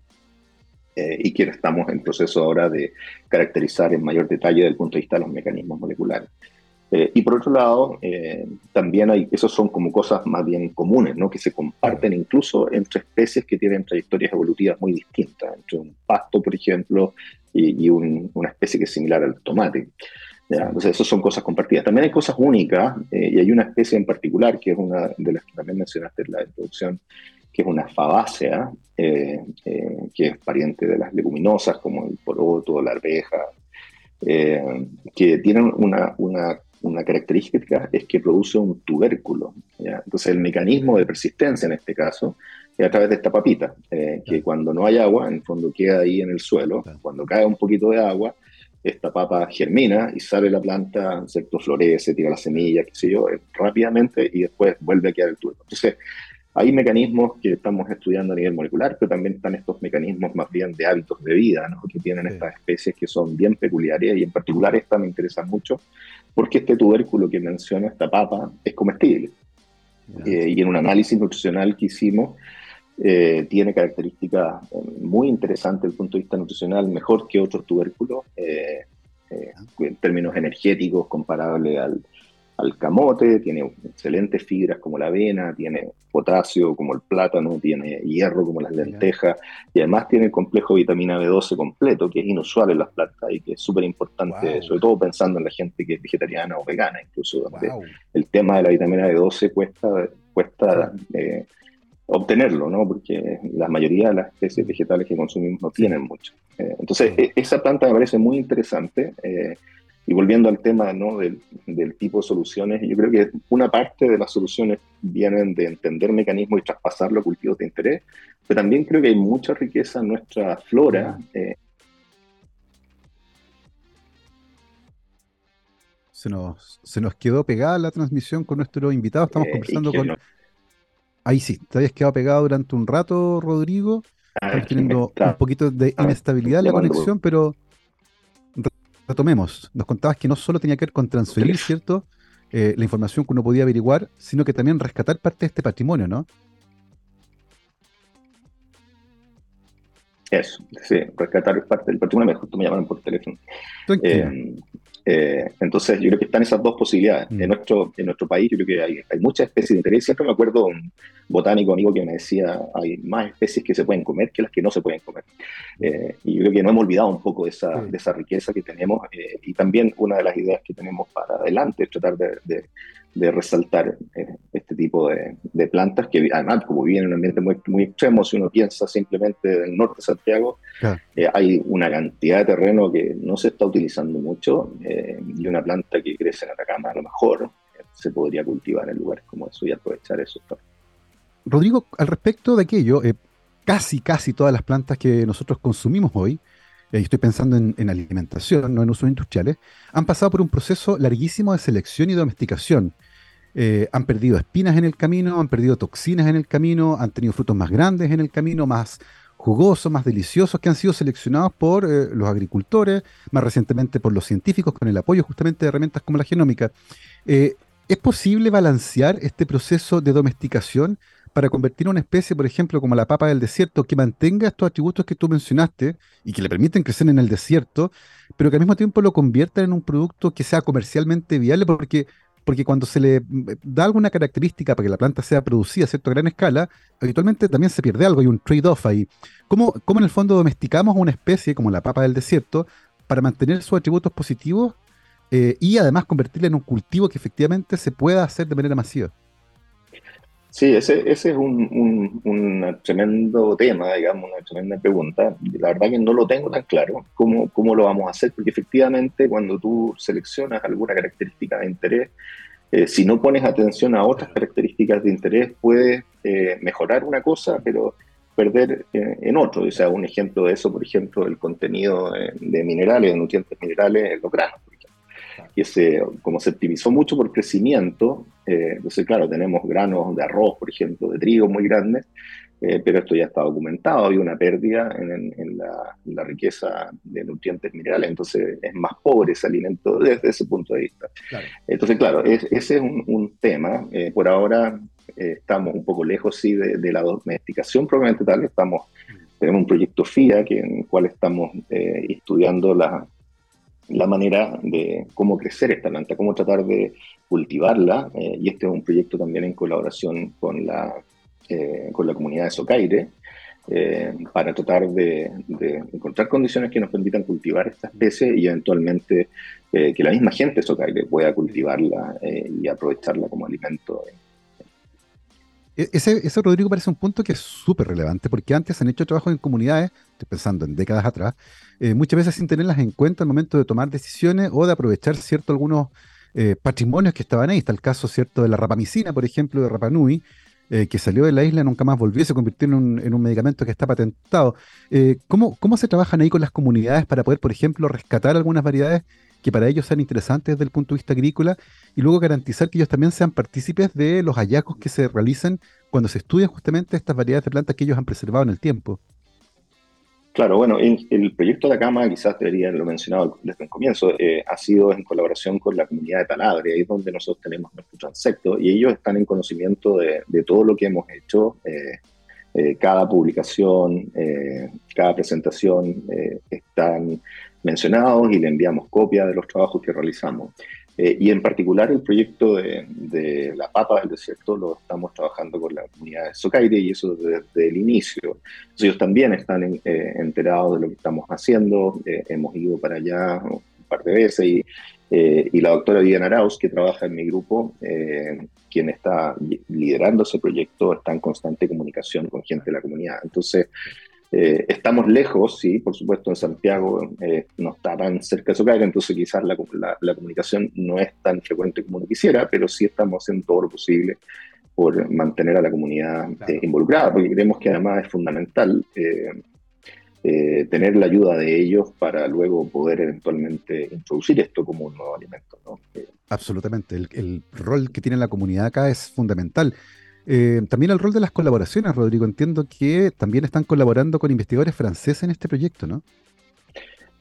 Speaker 2: eh, y que estamos en proceso ahora de caracterizar en mayor detalle desde el punto de vista de los mecanismos moleculares. Eh, y por otro lado, también hay, esos son como cosas más bien comunes, ¿no? que se comparten incluso entre especies que tienen trayectorias evolutivas muy distintas, entre un pasto, por ejemplo, y, una especie que es similar al tomate. Entonces, esas son cosas compartidas. También hay cosas únicas, eh, y hay una especie en particular, que es una de las que también mencionaste en la introducción, que es una fabácea, eh, eh, que es pariente de las leguminosas, como el poroto, la arveja, que tienen una, una, una, característica, es que produce un tubérculo. Entonces, el mecanismo de persistencia en este caso a través de esta papita, eh, que cuando no hay agua, en el fondo queda ahí en el suelo, cuando cae un poquito de agua, esta papa germina y sale la planta, ¿cierto? florece, tira las semillas, qué sé yo, eh, rápidamente y después vuelve a quedar el tubo. Entonces, hay mecanismos que estamos estudiando a nivel molecular, pero también están estos mecanismos más bien de hábitos de vida, ¿no? que tienen estas especies que son bien peculiares y en particular esta me interesa mucho porque este tubérculo que menciona esta papa es comestible. Eh, y en un análisis nutricional que hicimos, eh, tiene características eh, muy interesantes desde el punto de vista nutricional, mejor que otros tubérculos, eh, en términos energéticos comparable al, al, camote, tiene excelentes fibras como la avena, tiene potasio como el plátano, tiene hierro como las lentejas, y además tiene el complejo vitamina B12 completo, que es inusual en las plantas y que es súper importante, sobre todo pensando en la gente que es vegetariana o vegana, incluso el tema de la vitamina B12 cuesta, cuesta obtenerlo, ¿no? Porque la mayoría de las especies mm. vegetales que consumimos no tienen mucho. Eh, entonces, mm. e-, esa planta me parece muy interesante. Eh, y volviendo al tema ¿no? del, del, tipo de soluciones, yo creo que una parte de las soluciones vienen de entender mecanismos y traspasarlo a cultivos de interés, pero también creo que hay mucha riqueza en nuestra flora. Mm. Eh.
Speaker 1: Se, nos, se nos quedó pegada la transmisión con nuestros invitados, estamos
Speaker 2: eh,
Speaker 1: conversando con...
Speaker 2: No
Speaker 1: Ahí sí, te habías quedado pegado durante un rato, Rodrigo.
Speaker 2: Ah,
Speaker 1: Estamos teniendo un poquito de
Speaker 2: ah,
Speaker 1: inestabilidad en la conexión, pero re- retomemos. Nos contabas que no solo tenía que ver con transferir, ¿cierto? Eh, la información que uno podía averiguar, sino que también rescatar parte de este patrimonio, ¿no?
Speaker 2: Eso, sí, rescatar parte del patrimonio, me justo me llamaron por teléfono. Eh, eh, entonces, yo creo que están esas dos posibilidades.
Speaker 1: Mm.
Speaker 2: En, nuestro, en nuestro país, yo creo que hay, hay muchas especies de interés. Siempre me acuerdo un botánico amigo que me decía, hay más especies que se pueden comer que las que no se pueden comer. Eh, y yo creo que no hemos olvidado un poco de esa,
Speaker 1: Sí.
Speaker 2: de esa riqueza que tenemos. eh, y también una de las ideas que tenemos para adelante es tratar de, de- de resaltar eh, este tipo de, de plantas que, además, como viven en un ambiente muy, muy extremo, si uno piensa simplemente del norte de Santiago,
Speaker 1: Claro.
Speaker 2: eh, hay una cantidad de terreno que no se está utilizando mucho eh, y una planta que crece en Atacama a lo mejor se podría cultivar en lugares como eso y aprovechar eso.
Speaker 1: Rodrigo, al respecto de aquello, casi, casi todas las plantas que nosotros consumimos hoy, y estoy pensando en, en alimentación, no en usos industriales, han pasado por un proceso larguísimo de selección y domesticación. Eh, han perdido espinas en el camino, han perdido toxinas en el camino, han tenido frutos más grandes en el camino, más jugosos, más deliciosos, que han sido seleccionados por eh, los agricultores, más recientemente por los científicos, con el apoyo justamente de herramientas como la genómica. Eh, ¿Es posible balancear este proceso de domesticación para convertir una especie, por ejemplo, como la papa del desierto, que mantenga estos atributos que tú mencionaste y que le permiten crecer en el desierto, pero que al mismo tiempo lo convierta en un producto que sea comercialmente viable? Porque, porque cuando se le mm, da alguna característica para que la planta sea producida a gran escala, habitualmente también se pierde algo, hay un trade-off ahí. ¿Cómo, ¿Cómo en el fondo domesticamos una especie como la papa del desierto para mantener sus atributos positivos eh, y además convertirla en un cultivo que efectivamente se pueda hacer de manera masiva?
Speaker 2: Sí, ese, ese es un, un, tremendo tema, digamos, una tremenda pregunta. La verdad que no lo tengo tan claro cómo, cómo lo vamos a hacer, porque efectivamente cuando tú seleccionas alguna característica de interés, eh, si no pones atención a otras características de interés, puedes eh, mejorar una cosa, pero perder eh, en otro. O sea, un ejemplo de eso, por ejemplo, el contenido de, de minerales, de nutrientes minerales en los granos. Que se, como se optimizó mucho por crecimiento, eh, entonces, claro, tenemos granos de arroz, por ejemplo, de trigo muy grandes, eh, pero esto ya está documentado, había una pérdida en, en, en, la, en, la, riqueza de nutrientes minerales, entonces es más pobre ese alimento desde ese punto de vista. Claro. Entonces, claro, es, ese es un, un tema. Eh, por ahora eh, estamos un poco lejos, sí, de, de, la domesticación probablemente tal, estamos, tenemos un proyecto FIA que, en el cual estamos eh, estudiando la, la manera de cómo crecer esta planta, cómo tratar de cultivarla, eh, y este es un proyecto también en colaboración con la, eh, con la comunidad de Socaire, eh, para tratar de, encontrar condiciones que nos permitan cultivar esta especie y eventualmente que la misma gente de Socaire pueda cultivarla y aprovecharla como alimento.
Speaker 1: E-, Ese, Rodrigo, parece un punto que es súper relevante, porque antes se han hecho trabajos en comunidades, estoy pensando en décadas atrás, eh, muchas veces sin tenerlas en cuenta al momento de tomar decisiones o de aprovechar cierto algunos eh, patrimonios que estaban ahí. Está el caso cierto de la rapamicina, por ejemplo, de Rapanui, eh, que salió de la isla, nunca más volvió se convirtió en un, en un medicamento que está patentado. ¿cómo, ¿Cómo se trabajan ahí con las comunidades para poder, por ejemplo, rescatar algunas variedades que para ellos sean interesantes desde el punto de vista agrícola y luego garantizar que ellos también sean partícipes de los hallazgos que se realizan cuando se estudian justamente estas variedades de plantas que ellos han preservado en el tiempo?
Speaker 2: Claro, bueno, el, el proyecto de la cama, quizás debería haberlo mencionado desde el comienzo, eh, ha sido en colaboración con la comunidad de Talabre, ahí es donde nosotros tenemos nuestro transecto, y ellos están en conocimiento de, de todo lo que hemos hecho, eh, eh, cada publicación, cada presentación están mencionados y le enviamos copias de los trabajos que realizamos. Eh, y en particular el proyecto de, de, la papa del desierto lo estamos trabajando con la comunidad de Socaire y eso desde el inicio. Ellos también están en, eh, enterados de lo que estamos haciendo, eh, hemos ido para allá un par de veces y, y la doctora Diana Arauz, que trabaja en mi grupo, quien está liderando ese proyecto, está en constante comunicación con gente de la comunidad. Entonces, eh, estamos lejos, sí, por supuesto en Santiago eh, no está tan cerca de Socaire, entonces quizás la, la, la, comunicación no es tan frecuente como uno quisiera, pero sí estamos haciendo todo lo posible por mantener a la comunidad claro. eh, involucrada, porque creemos que además es fundamental tener la ayuda de ellos para luego poder eventualmente introducir esto como un nuevo alimento.
Speaker 1: Absolutamente, el, rol que tiene la comunidad acá es fundamental. También el rol de las colaboraciones, Rodrigo. Entiendo que también están colaborando con investigadores franceses en este proyecto, ¿no?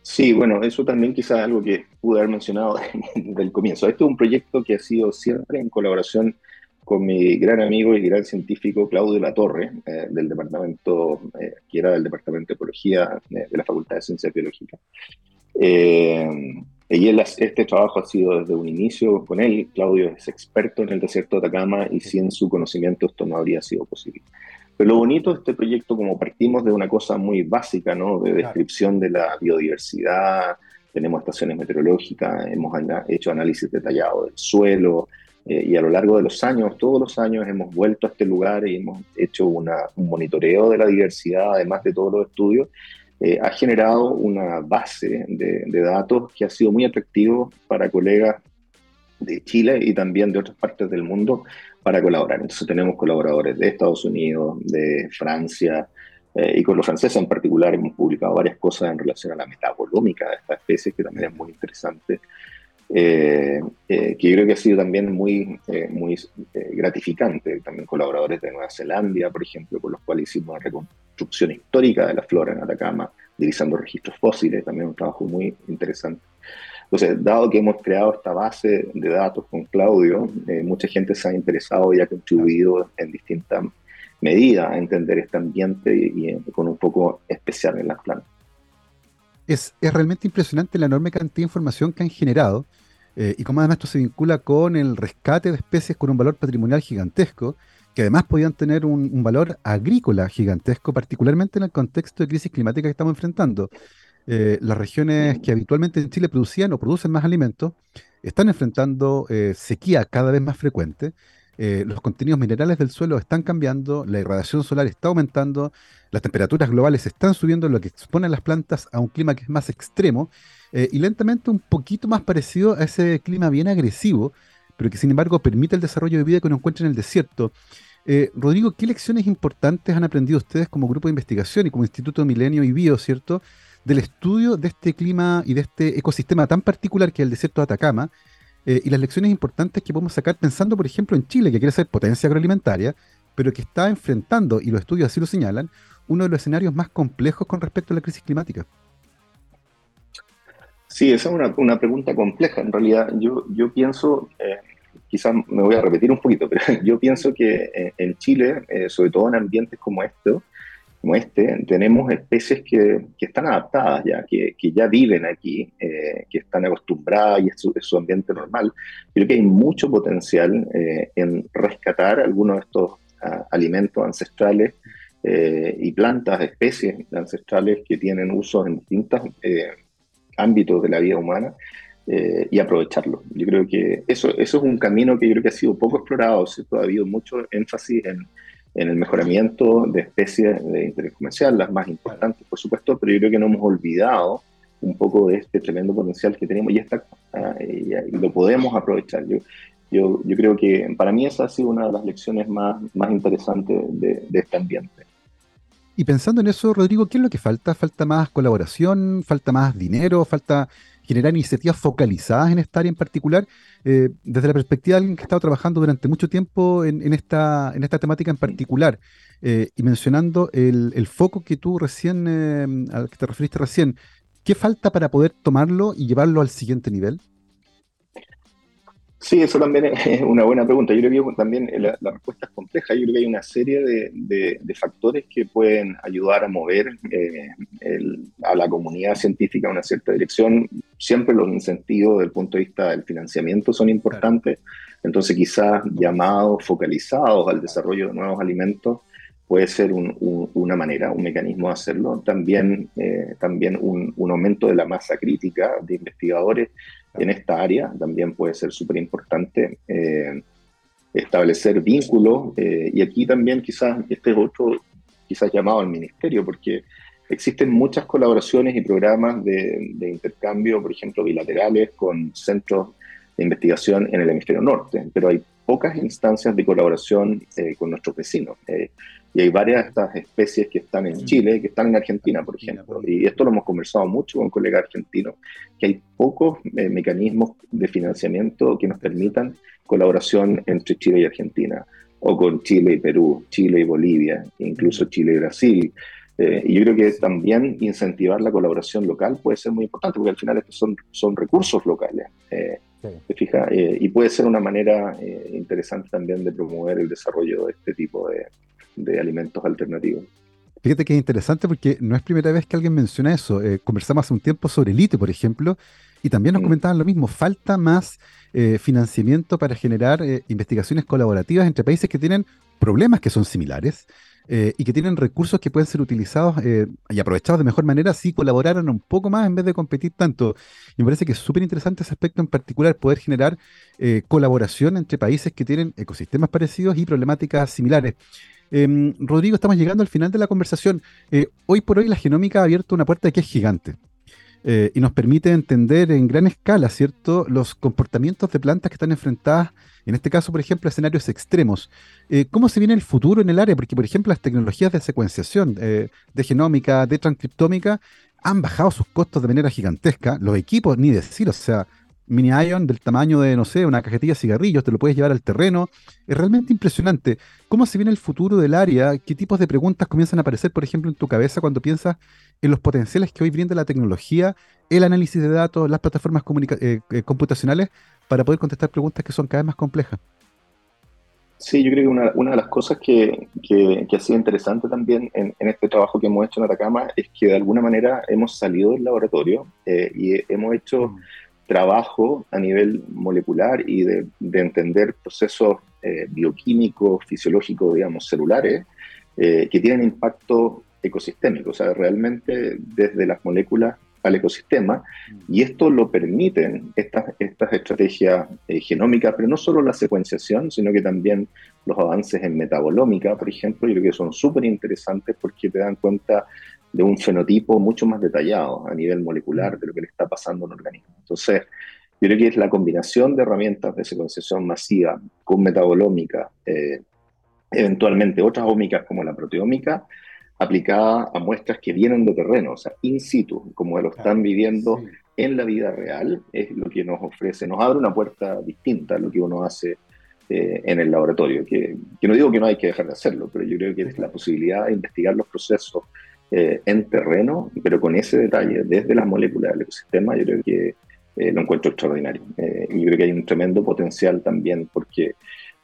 Speaker 2: Sí, bueno, eso también quizás algo que pude haber mencionado desde el comienzo. Este es un proyecto que ha sido siempre en colaboración con mi gran amigo y gran científico Claudio Latorre, eh, del departamento, eh, que era del departamento de ecología de, la Facultad de Ciencias Biológicas. Eh, y este trabajo ha sido desde un inicio con él. Claudio es experto en el desierto de Atacama y sin su conocimiento esto no habría sido posible. Pero lo bonito de este proyecto, como partimos de una cosa muy básica, ¿no? De descripción de la biodiversidad, tenemos estaciones meteorológicas, hemos hecho análisis detallado del suelo, eh, y a lo largo de los años, todos los años, hemos vuelto a este lugar y hemos hecho un monitoreo de la diversidad, además de todos los estudios, eh, ha generado una base de, de, datos que ha sido muy atractivo para colegas de Chile y también de otras partes del mundo para colaborar. Entonces tenemos colaboradores de Estados Unidos, de Francia, eh, y con los franceses en particular hemos publicado varias cosas en relación a la metabolómica de esta especie, que también es muy interesante, eh, eh, que yo creo que ha sido también muy, muy gratificante. También colaboradores de Nueva Zelanda, por ejemplo, con los cuales hicimos una reconstrucción histórica de la flora en Atacama, divisando registros fósiles, también un trabajo muy interesante. Entonces, dado que hemos creado esta base de datos con Claudio, eh, mucha gente se ha interesado y ha contribuido en distintas medidas a entender este ambiente y, con un poco especial en las plantas.
Speaker 1: Es, es, realmente impresionante la enorme cantidad de información que han generado eh, y cómo además esto se vincula con el rescate de especies con un valor patrimonial gigantesco, que además podían tener un, valor agrícola gigantesco, particularmente en el contexto de crisis climática que estamos enfrentando. Eh, las regiones que habitualmente en Chile producían o producen más alimentos están enfrentando eh, sequía cada vez más frecuente. Eh, los contenidos minerales del suelo están cambiando, la irradiación solar está aumentando, las temperaturas globales están subiendo, lo que expone a las plantas a un clima que es más extremo y lentamente un poquito más parecido a ese clima bien agresivo, pero que sin embargo permite el desarrollo de vida que uno encuentra en el desierto. Rodrigo, ¿qué lecciones importantes han aprendido ustedes como grupo de investigación y como Instituto Milenio y Bio, ¿cierto? del estudio de este clima y de este ecosistema tan particular que es el desierto de Atacama eh, y las lecciones importantes que podemos sacar pensando, por ejemplo, en Chile, que quiere ser potencia agroalimentaria, pero que está enfrentando, y los estudios así lo señalan, uno de los escenarios más complejos con respecto a la crisis climática.
Speaker 2: Sí, esa es una, una pregunta compleja. En realidad, yo, yo pienso, eh, quizás me voy a repetir un poquito, pero yo pienso que eh, en Chile, sobre todo en ambientes como este, como este, tenemos especies que, que están adaptadas ya, que, que ya viven aquí, eh, que están acostumbradas y es su, ambiente normal. Creo que hay mucho potencial eh, en rescatar algunos de estos ah, alimentos ancestrales eh, y plantas, especies ancestrales que tienen usos en distintos ámbitos de la vida humana y aprovecharlo. Yo creo que eso, eso es un camino que yo creo que ha sido poco explorado, ¿cierto? ha habido mucho énfasis en en el mejoramiento de especies de interés comercial, las más importantes, por supuesto, pero yo creo que no hemos olvidado un poco de este tremendo potencial que tenemos y, está, ah, y, lo podemos aprovechar. Yo, yo, yo, creo que para mí esa ha sido una de las lecciones más, más interesantes de este ambiente.
Speaker 1: Y pensando en eso, Rodrigo, ¿qué es lo que falta? ¿Falta más colaboración? ¿Falta más dinero? ¿Falta generar iniciativas focalizadas en esta área en particular, eh, desde la perspectiva de alguien que ha estado trabajando durante mucho tiempo en, esta, en esta temática en particular, eh, y mencionando el, foco que tú recién, eh, al que te referiste recién, ¿qué falta para poder tomarlo y llevarlo al siguiente nivel?
Speaker 2: Sí, eso también es una buena pregunta. Yo creo que también la, respuesta es compleja. Yo creo que hay una serie de, factores que pueden ayudar a mover eh, a la comunidad científica en una cierta dirección. Siempre los incentivos desde el punto de vista del financiamiento son importantes. Entonces quizás llamados focalizados al desarrollo de nuevos alimentos puede ser una manera, un mecanismo de hacerlo. También, eh, también un, un aumento de la masa crítica de investigadores en esta área. También puede ser súper importante eh, establecer vínculos eh, y aquí también quizás este es otro, quizás llamado al ministerio, porque existen muchas colaboraciones y programas de, intercambio, por ejemplo, bilaterales con centros de investigación en el hemisferio norte, pero hay pocas instancias de colaboración eh, con nuestros vecinos. Y hay varias de estas especies que están en mm. Chile, que están en Argentina, por ejemplo. Y esto lo hemos conversado mucho con colegas argentinos, que hay pocos eh, mecanismos de financiamiento que nos permitan colaboración entre Chile y Argentina, o con Chile y Perú, Chile y Bolivia, incluso mm. Chile y Brasil. Eh, y yo creo que también incentivar la colaboración local puede ser muy importante, porque al final estos son, son recursos locales. Eh, fija? y puede ser una manera interesante también de promover el desarrollo de este tipo de, de alimentos alternativos.
Speaker 1: Fíjate que es interesante porque no es primera vez que alguien menciona eso. Eh, conversamos hace un tiempo sobre el ITE, por ejemplo, y también nos mm. comentaban lo mismo. Falta más eh, financiamiento para generar eh, investigaciones colaborativas entre países que tienen problemas que son similares y que tienen recursos que pueden ser utilizados y aprovechados de mejor manera si colaboraran un poco más en vez de competir tanto. Y me parece que es súper interesante ese aspecto en particular, poder generar colaboración entre países que tienen ecosistemas parecidos y problemáticas similares. Em, Rodrigo, estamos llegando al final de la conversación. Eh, hoy por hoy la genómica ha abierto una puerta que es gigante eh, y nos permite entender en gran escala, ¿cierto?, los comportamientos de plantas que están enfrentadas, en este caso, por ejemplo, a escenarios extremos. Eh, ¿Cómo se viene el futuro en el área? Porque, por ejemplo, las tecnologías de secuenciación de genómica, de transcriptómica, han bajado sus costos de manera gigantesca. Los equipos, ni decir, o sea, mini ion del tamaño de, no sé, una cajetilla de cigarrillos, te lo puedes llevar al terreno. Es realmente impresionante. ¿Cómo se viene el futuro del área? ¿Qué tipos de preguntas comienzan a aparecer, por ejemplo, en tu cabeza cuando piensas en los potenciales que hoy brinda la tecnología, el análisis de datos, las plataformas eh, eh, computacionales, para poder contestar preguntas que son cada vez más complejas?
Speaker 2: Sí, yo creo que una, una de las cosas que, que, ha sido interesante también en, este trabajo que hemos hecho en Atacama es que de alguna manera hemos salido del laboratorio eh, y hemos hecho... Mm trabajo a nivel molecular y de, entender procesos eh, bioquímicos, fisiológicos, digamos, celulares, eh, que tienen impacto ecosistémico, o sea, realmente desde las moléculas al ecosistema, y esto lo permiten estas, estas estrategias eh, genómicas, pero no solo la secuenciación, sino que también los avances en metabolómica, por ejemplo, yo creo que son súper interesantes porque te dan cuenta de un fenotipo mucho más detallado a nivel molecular de lo que le está pasando a un organismo. Entonces, yo creo que es la combinación de herramientas de secuenciación masiva con metabolómica, eh, eventualmente otras ómicas como la proteómica, aplicada a muestras que vienen de terreno, o sea, in situ, como lo están viviendo en la vida real, es lo que nos ofrece, nos abre una puerta distinta a lo que uno hace eh, en el laboratorio, que, que, no digo que no hay que dejar de hacerlo, pero yo creo que es la posibilidad de investigar los procesos eh, en terreno, pero con ese detalle, desde las moléculas del ecosistema, yo creo que eh, lo encuentro extraordinario. Eh, y creo que hay un tremendo potencial también, porque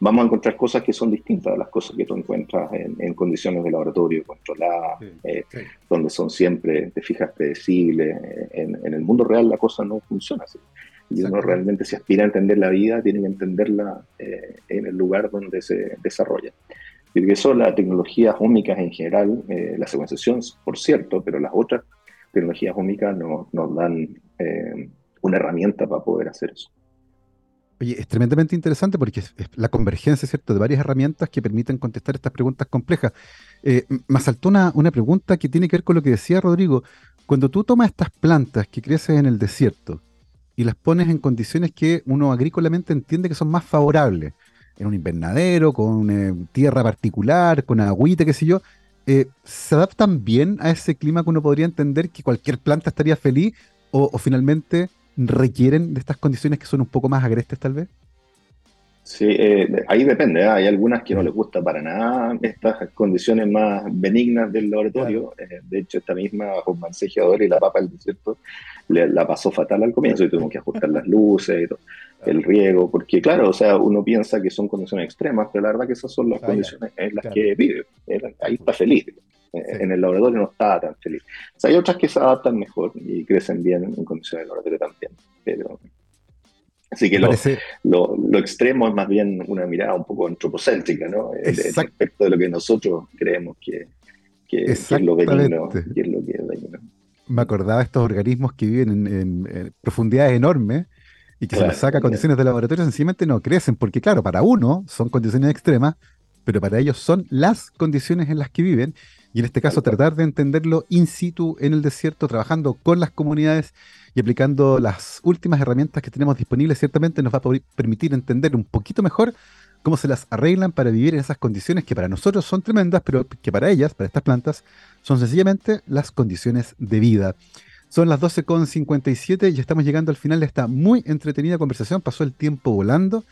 Speaker 2: vamos a encontrar cosas que son distintas a las cosas que tú encuentras en, condiciones de laboratorio controladas, donde son siempre, te fijas, predecibles. En, en, el mundo real la cosa no funciona así. Y uno realmente, si aspira a entender la vida, tiene que entenderla en el lugar donde se desarrolla. Y eso, las tecnologías ómicas en general, eh, la secuenciación, por cierto, pero las otras tecnologías ómicas no, nos dan eh, una herramienta para poder hacer eso.
Speaker 1: Oye, es tremendamente interesante porque es, la convergencia, ¿cierto?, de varias herramientas que permiten contestar estas preguntas complejas. Eh, me saltó una, una pregunta que tiene que ver con lo que decía Rodrigo. Cuando tú tomas estas plantas que crecen en el desierto y las pones en condiciones que uno agrícolamente entiende que son más favorables, en un invernadero, con eh, tierra particular, con agüita, qué sé yo, eh, ¿se adaptan bien a ese clima que uno podría entender que cualquier planta estaría feliz o, finalmente requieren de estas condiciones que son un poco más agrestes tal vez?
Speaker 2: Sí, eh, ahí depende. ¿eh? Hay algunas que no les gusta para nada estas condiciones más benignas del laboratorio. de hecho, esta misma Juan y la papa del desierto la pasó fatal al comienzo y tuvimos que ajustar las luces y todo el riego, porque claro, o sea, uno piensa que son condiciones extremas, pero la verdad que esas son las ah, condiciones en las que vive. Ahí está feliz. En el laboratorio no está tan feliz. O sea, hay otras que se adaptan mejor y crecen bien en condiciones de laboratorio también. Pero, así que lo, lo, extremo es más bien una mirada un poco antropocéntrica, ¿no? Respecto de lo que nosotros creemos que, que, es lo benigno es lo que es dañino.
Speaker 1: Me acordaba de estos organismos que viven en profundidades enormes y que se les saca condiciones de laboratorio, sencillamente no crecen, porque claro, para uno son condiciones extremas, pero para ellos son las condiciones en las que viven, y en este caso tratar de entenderlo in situ en el desierto, trabajando con las comunidades y aplicando las últimas herramientas que tenemos disponibles, ciertamente nos va a permitir entender un poquito mejor cómo se las arreglan para vivir en esas condiciones que para nosotros son tremendas, pero que para ellas, para estas plantas, son sencillamente las condiciones de vida. Son las 12.57 y estamos llegando al final de esta muy entretenida conversación. Pasó el tiempo volando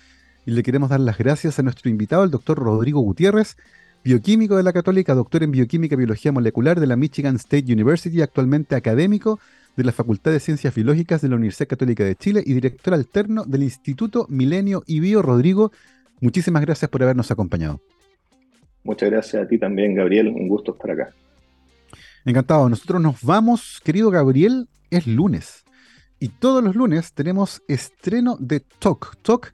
Speaker 1: y le queremos dar las gracias a nuestro invitado, el doctor Rodrigo Gutiérrez, bioquímico de la Católica, doctor en bioquímica y biología molecular de la Michigan State University, actualmente académico de la Facultad de Ciencias Biológicas de la Universidad Católica de Chile y director alterno del Instituto Milenio y Bio. Rodrigo, muchísimas gracias por habernos acompañado.
Speaker 2: Muchas gracias a ti también, Gabriel. Un gusto estar acá.
Speaker 1: Encantado. Nosotros nos vamos, querido Gabriel, es lunes. Y todos los lunes tenemos estreno de Talk. Talk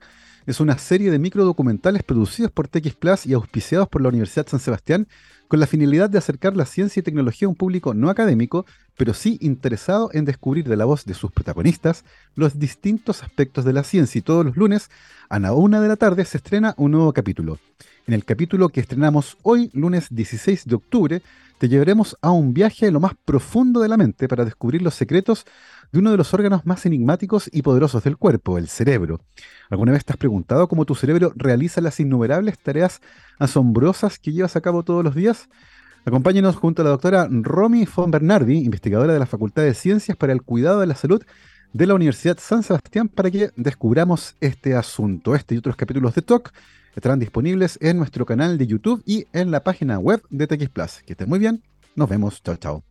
Speaker 1: es una serie de microdocumentales producidos por TX Plus y auspiciados por la Universidad San Sebastián con la finalidad de acercar la ciencia y tecnología a un público no académico, pero sí interesado en descubrir de la voz de sus protagonistas los distintos aspectos de la ciencia. Y todos los lunes, a la una de la tarde, se estrena un nuevo capítulo. En el capítulo que estrenamos hoy, lunes 16 de octubre, te llevaremos a un viaje a lo más profundo de la mente para descubrir los secretos de uno de los órganos más enigmáticos y poderosos del cuerpo, el cerebro. ¿Alguna vez te has preguntado cómo tu cerebro realiza las innumerables tareas asombrosas que llevas a cabo todos los días? Acompáñenos junto a la doctora Romy von Bernardi, investigadora de la Facultad de Ciencias para el Cuidado de la Salud de la Universidad San Sebastián, para que descubramos este asunto. Este y otros capítulos de Talk estarán disponibles en nuestro canal de YouTube y en la página web de TX Plus. Que estén muy bien. Nos vemos. Chao, chao.